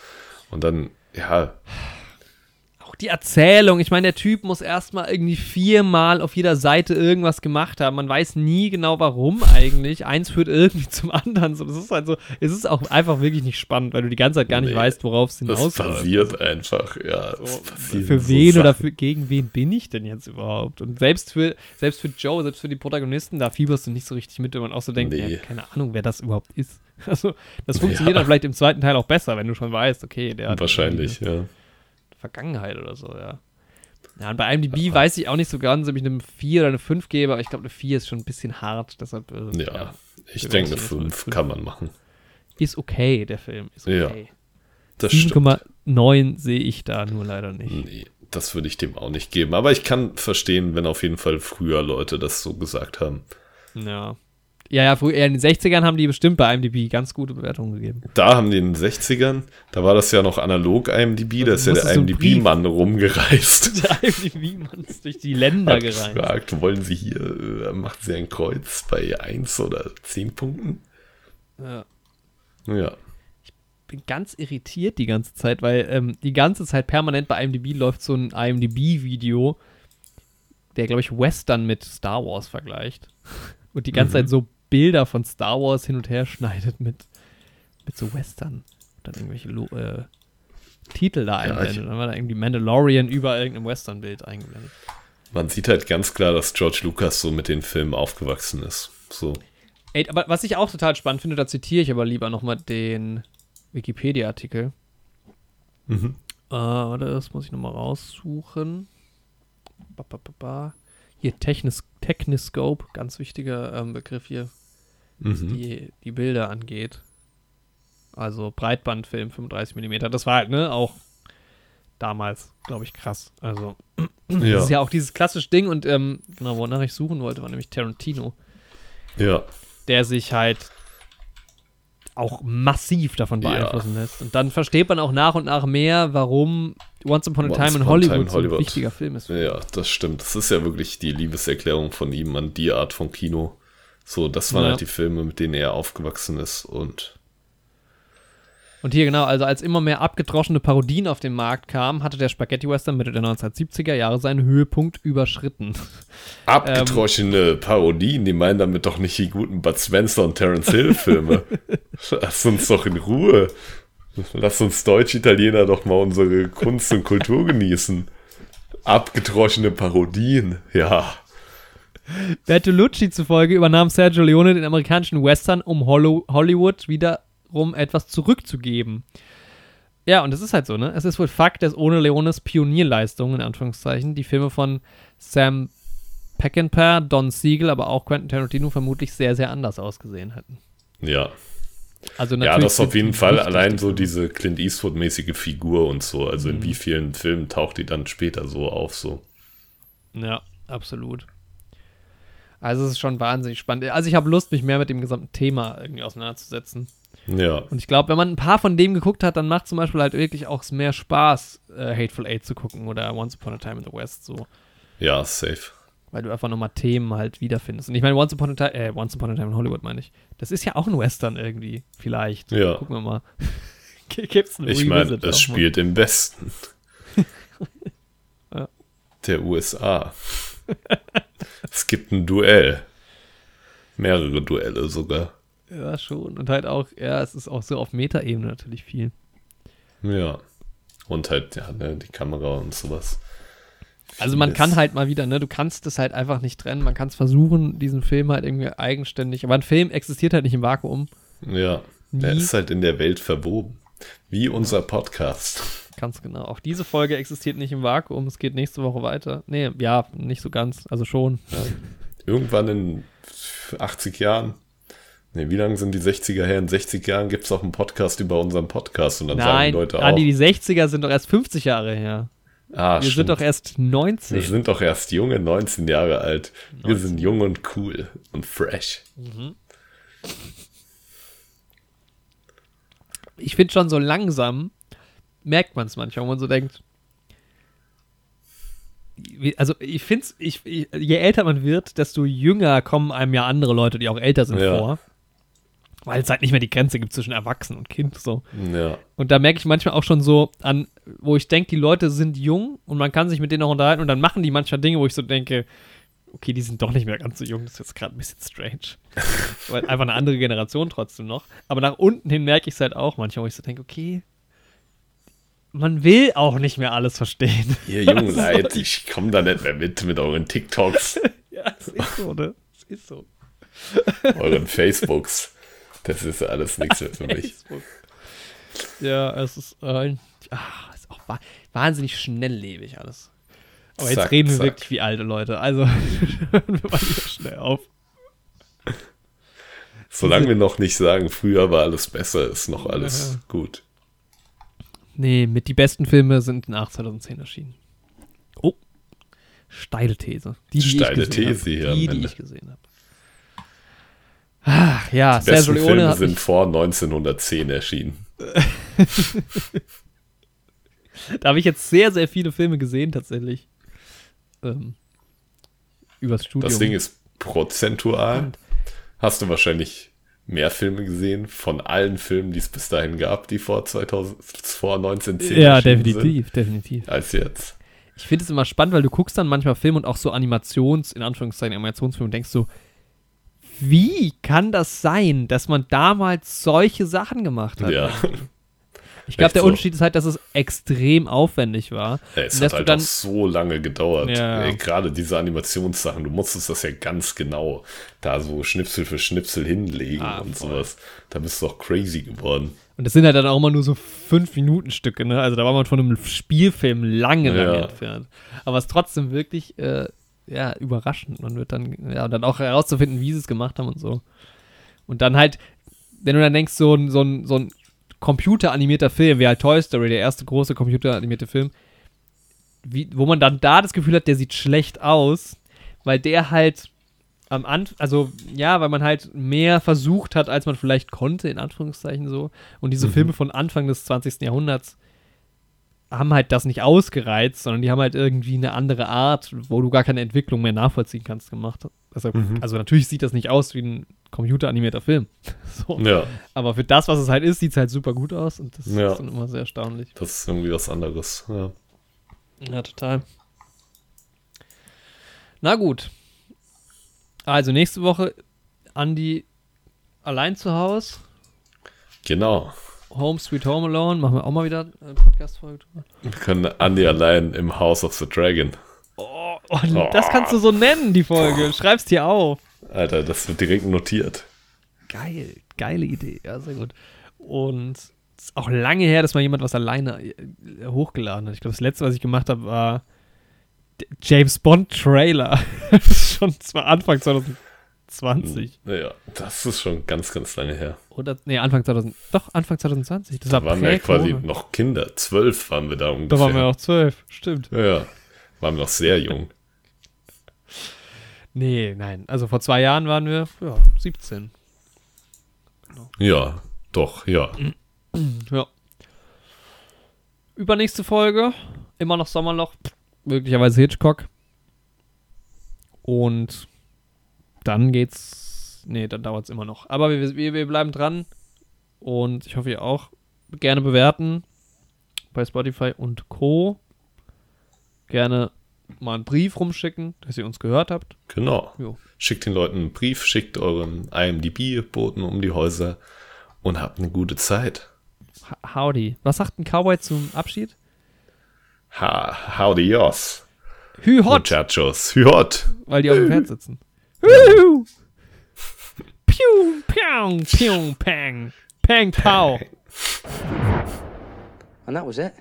Und dann, ja, die Erzählung. Ich meine, der Typ muss erstmal irgendwie viermal auf jeder Seite irgendwas gemacht haben. Man weiß nie genau warum eigentlich. Eins führt irgendwie zum anderen. So, das ist halt so, es ist auch einfach wirklich nicht spannend, weil du die ganze Zeit gar nicht nee, weißt, worauf es hinausläuft. Das passiert einfach, ja. So, für wen so oder für, gegen wen bin ich denn jetzt überhaupt? Und selbst für, selbst für Joe, selbst für die Protagonisten, da fieberst du nicht so richtig mit, wenn man auch so denkt, nee. ja, keine Ahnung, wer das überhaupt ist. Also, das funktioniert ja. dann vielleicht im zweiten Teil auch besser, wenn du schon weißt, okay, der hat. Wahrscheinlich, ja Vergangenheit oder so, ja. Ja, und bei IMDb weiß ich auch nicht so ganz, ob ich eine 4 oder eine 5 gebe, aber ich glaube, eine 4 ist schon ein bisschen hart, deshalb. Äh, ja, ja, ich denke, eine 5 kann man machen. Ist okay, der Film. Ist okay. Ja, 7,9 sehe ich da nur leider nicht. Nee, das würde ich dem auch nicht geben. Aber ich kann verstehen, wenn auf jeden Fall früher Leute das so gesagt haben. Ja. Ja, ja, früher, in den 60ern haben die bestimmt bei IMDb ganz gute Bewertungen gegeben. Da haben die in den 60ern, da war das ja noch analog IMDb, da ist ja der IMDb-Mann rumgereist. Der IMDb-Mann ist durch die Länder Hat gereist. gefragt, wollen Sie hier, äh, macht Sie ein Kreuz bei 1 oder 10 Punkten? Ja. Ja. Ich bin ganz irritiert die ganze Zeit, weil ähm, die ganze Zeit permanent bei IMDb läuft so ein IMDb-Video, der, glaube ich, Western mit Star Wars vergleicht. Und die ganze mhm. Zeit so Bilder von Star Wars hin und her schneidet mit, mit so Western. Und dann irgendwelche äh, Titel da einblendet. Ja, dann war da irgendwie Mandalorian über irgendeinem Western-Bild eingeblendet. Man sieht halt ganz klar, dass George Lucas so mit den Filmen aufgewachsen ist. So. Ey, aber was ich auch total spannend finde, da zitiere ich aber lieber nochmal den Wikipedia-Artikel. Mhm. Äh, warte, das muss ich nochmal raussuchen. Ba, ba, ba, hier Technis Techniscope, ganz wichtiger ähm, Begriff hier, was mhm. die, die Bilder angeht. Also Breitbandfilm 35 mm. Das war halt, ne, auch damals, glaube ich, krass. Also, ja. das ist ja auch dieses klassische Ding und ähm, genau, wonach ich suchen wollte, war nämlich Tarantino. Ja. Der sich halt auch massiv davon beeinflussen ja. lässt. Und dann versteht man auch nach und nach mehr, warum Once Upon a Once Time in Hollywood, so ein wichtiger Film ist. Ja, das stimmt. Das ist ja wirklich die Liebeserklärung von ihm an die Art von Kino. So, das waren ja. halt die Filme, mit denen er aufgewachsen ist und Und hier genau, also als immer mehr abgedroschene Parodien auf den Markt kamen, hatte der Spaghetti Western Mitte der 1970er Jahre seinen Höhepunkt überschritten. Abgedroschene ähm, Parodien, die meinen damit doch nicht die guten Bud Spencer und Terence Hill Filme. Lass uns doch in Ruhe. Lass uns Deutsch-Italiener doch mal unsere Kunst und Kultur genießen. Abgedroschene Parodien, ja. Bertolucci zufolge übernahm Sergio Leone den amerikanischen Western, um Hollywood wiederum etwas zurückzugeben. Ja, und es ist halt so, ne? Es ist wohl Fakt, dass ohne Leones Pionierleistung, in Anführungszeichen, die Filme von Sam Peckinpah, Don Siegel, aber auch Quentin Tarantino vermutlich sehr, sehr anders ausgesehen hätten. Ja. Also ja, das auf jeden Fall allein so diese Clint Eastwood-mäßige Figur und so. Also mhm. in wie vielen Filmen taucht die dann später so auf, so. Ja, absolut. Also es ist schon wahnsinnig spannend. Also ich habe Lust, mich mehr mit dem gesamten Thema irgendwie auseinanderzusetzen. Ja. Und ich glaube, wenn man ein paar von dem geguckt hat, dann macht zum Beispiel halt wirklich auch mehr Spaß, äh, Hateful Eight zu gucken oder Once Upon a Time in the West so. Ja, safe. Weil du einfach nochmal Themen halt wiederfindest. Und ich meine, Once Upon a Time, äh, Once Upon a Time in Hollywood meine ich. Das ist ja auch ein Western irgendwie, vielleicht. Ja. Gucken wir mal. Gibt's einen Ich meine, es spielt im Westen. ja. Der USA. es gibt ein Duell. Mehrere Duelle sogar. Ja, schon. Und halt auch, ja, es ist auch so auf Metaebene natürlich viel. Ja. Und halt, ja, ne, die Kamera und sowas. Also man kann halt mal wieder, ne, du kannst es halt einfach nicht trennen. Man kann es versuchen, diesen Film halt irgendwie eigenständig. Aber ein Film existiert halt nicht im Vakuum. Ja. Nie. Der ist halt in der Welt verwoben. Wie unser Podcast. Ganz genau. Auch diese Folge existiert nicht im Vakuum. Es geht nächste Woche weiter. Nee, ja, nicht so ganz. Also schon. Ja. Irgendwann in 80 Jahren. Nee, wie lange sind die 60er her? In 60 Jahren gibt es auch einen Podcast über unseren Podcast und dann Nein, sagen Leute auch. Andi, die 60er sind doch erst 50 Jahre her. Ah, Wir stimmt. sind doch erst 19. Wir sind doch erst junge 19 Jahre alt. 19. Wir sind jung und cool und fresh. Mhm. Ich finde schon so langsam merkt man es manchmal, wo man so denkt, also ich finde es, ich, je älter man wird, desto jünger kommen einem ja andere Leute, die auch älter sind, ja. vor. Weil es halt nicht mehr die Grenze gibt zwischen Erwachsenen und Kind. So. Ja. Und da merke ich manchmal auch schon so an, wo ich denke, die Leute sind jung und man kann sich mit denen auch unterhalten und dann machen die manchmal Dinge, wo ich so denke, okay, die sind doch nicht mehr ganz so jung, das ist jetzt gerade ein bisschen strange. Weil einfach eine andere Generation trotzdem noch. Aber nach unten hin merke ich es halt auch manchmal, wo ich so denke, okay, man will auch nicht mehr alles verstehen. Ihr jungen Leute, ich komme da nicht mehr mit mit euren TikToks. ja, es ist so, ne? Es ist so. Euren Facebooks. Das ist alles nichts mehr für mich. Ja, es ist, äh, ach, ist auch wahnsinnig schnelllebig alles. Aber zack, jetzt reden wir zack. wirklich wie alte Leute. Also hören wir mal wieder schnell auf. Solange wir noch nicht sagen, früher war alles besser, ist noch alles ja. gut. Nee, mit die besten Filme sind nach 2010 erschienen. Oh, steile These. Die, die steile These hier. Die, die ich gesehen habe. Ach, ja, die Sergio besten Leone Filme sind vor 1910 erschienen. da habe ich jetzt sehr, sehr viele Filme gesehen, tatsächlich. Ähm, übers Studium. Das Ding ist prozentual. Hast du wahrscheinlich mehr Filme gesehen von allen Filmen, die es bis dahin gab, die vor 2000, vor 1910 Ja, definitiv, sind, definitiv. Als jetzt. Ich finde es immer spannend, weil du guckst dann manchmal Filme und auch so Animations, in Anführungszeichen Animationsfilme und denkst so, wie kann das sein, dass man damals solche Sachen gemacht hat? Ja. Ich glaube, der so. Unterschied ist halt, dass es extrem aufwendig war. Ja, es hat halt dann, auch so lange gedauert. Ja. Gerade diese Animationssachen, du musstest das ja ganz genau da so Schnipsel für Schnipsel hinlegen ah, und voll. sowas. Da bist du auch crazy geworden. Und das sind halt dann auch immer nur so fünf Minuten Stücke, ne? Also da war man von einem Spielfilm lange, lange ja. entfernt. Aber es ist trotzdem wirklich, äh, ja, überraschend. Man wird dann, ja, dann auch herauszufinden, wie sie es gemacht haben und so. Und dann halt, wenn du dann denkst, so, so, so ein computeranimierter Film, wie halt Toy Story, der erste große computeranimierte Film, wie, wo man dann da das Gefühl hat, der sieht schlecht aus, weil der halt am Anfang, also ja, weil man halt mehr versucht hat, als man vielleicht konnte, in Anführungszeichen so. Und diese mhm. Filme von Anfang des 20. Jahrhunderts haben halt das nicht ausgereizt, sondern die haben halt irgendwie eine andere Art, wo du gar keine Entwicklung mehr nachvollziehen kannst, gemacht. Also, Mhm. also natürlich sieht das nicht aus wie ein computeranimierter Film. so. Ja, Aber für das, was es halt ist, sieht es halt super gut aus und das Ja. ist dann immer sehr erstaunlich. das ist irgendwie was anderes. Ja. Ja, total. Na gut. Also nächste Woche Andi allein zu Hause. Genau. Home Sweet Home Alone. Machen wir auch mal wieder eine Podcast-Folge drüber. Wir können Andy allein im House of the Dragon. Oh, oh, das kannst du so nennen, die Folge. Schreib's dir auf. Alter, das wird direkt notiert. Geil. Geile Idee. Ja, sehr gut. Und es ist auch lange her, dass mal jemand was alleine äh, hochgeladen hat. Ich glaube, das letzte, was ich gemacht habe, war James Bond Trailer. schon zwar Anfang 2020. Ja, das ist schon ganz, ganz lange her. Oder, nee, Anfang 2000, doch, Anfang 2020. Das Da war waren wir ja quasi noch Kinder. Zwölf waren wir da Da ungefähr. waren wir auch zwölf, stimmt. Ja, ja. Waren wir noch sehr jung. Nee, nein, also vor zwei Jahren waren wir, ja, 17. Ja, doch, ja. Ja. Übernächste Folge, immer noch Sommerloch, möglicherweise Hitchcock. Und dann geht's, nee, dann dauert's immer noch. Aber wir, wir, wir bleiben dran und ich hoffe, ihr auch. Gerne bewerten bei Spotify und Co. Gerne mal einen Brief rumschicken, dass ihr uns gehört habt. Genau. Jo. Schickt den Leuten einen Brief, schickt euren IMDb-Boten um die Häuser und habt eine gute Zeit. Howdy. Was sagt ein Cowboy zum Abschied? Ha, howdy, yos. Hü hot, Muchachos. Hot. weil die auf dem Pferd sitzen. Huhu. pew, piau, pew, pang. Pang, pow. And that was it.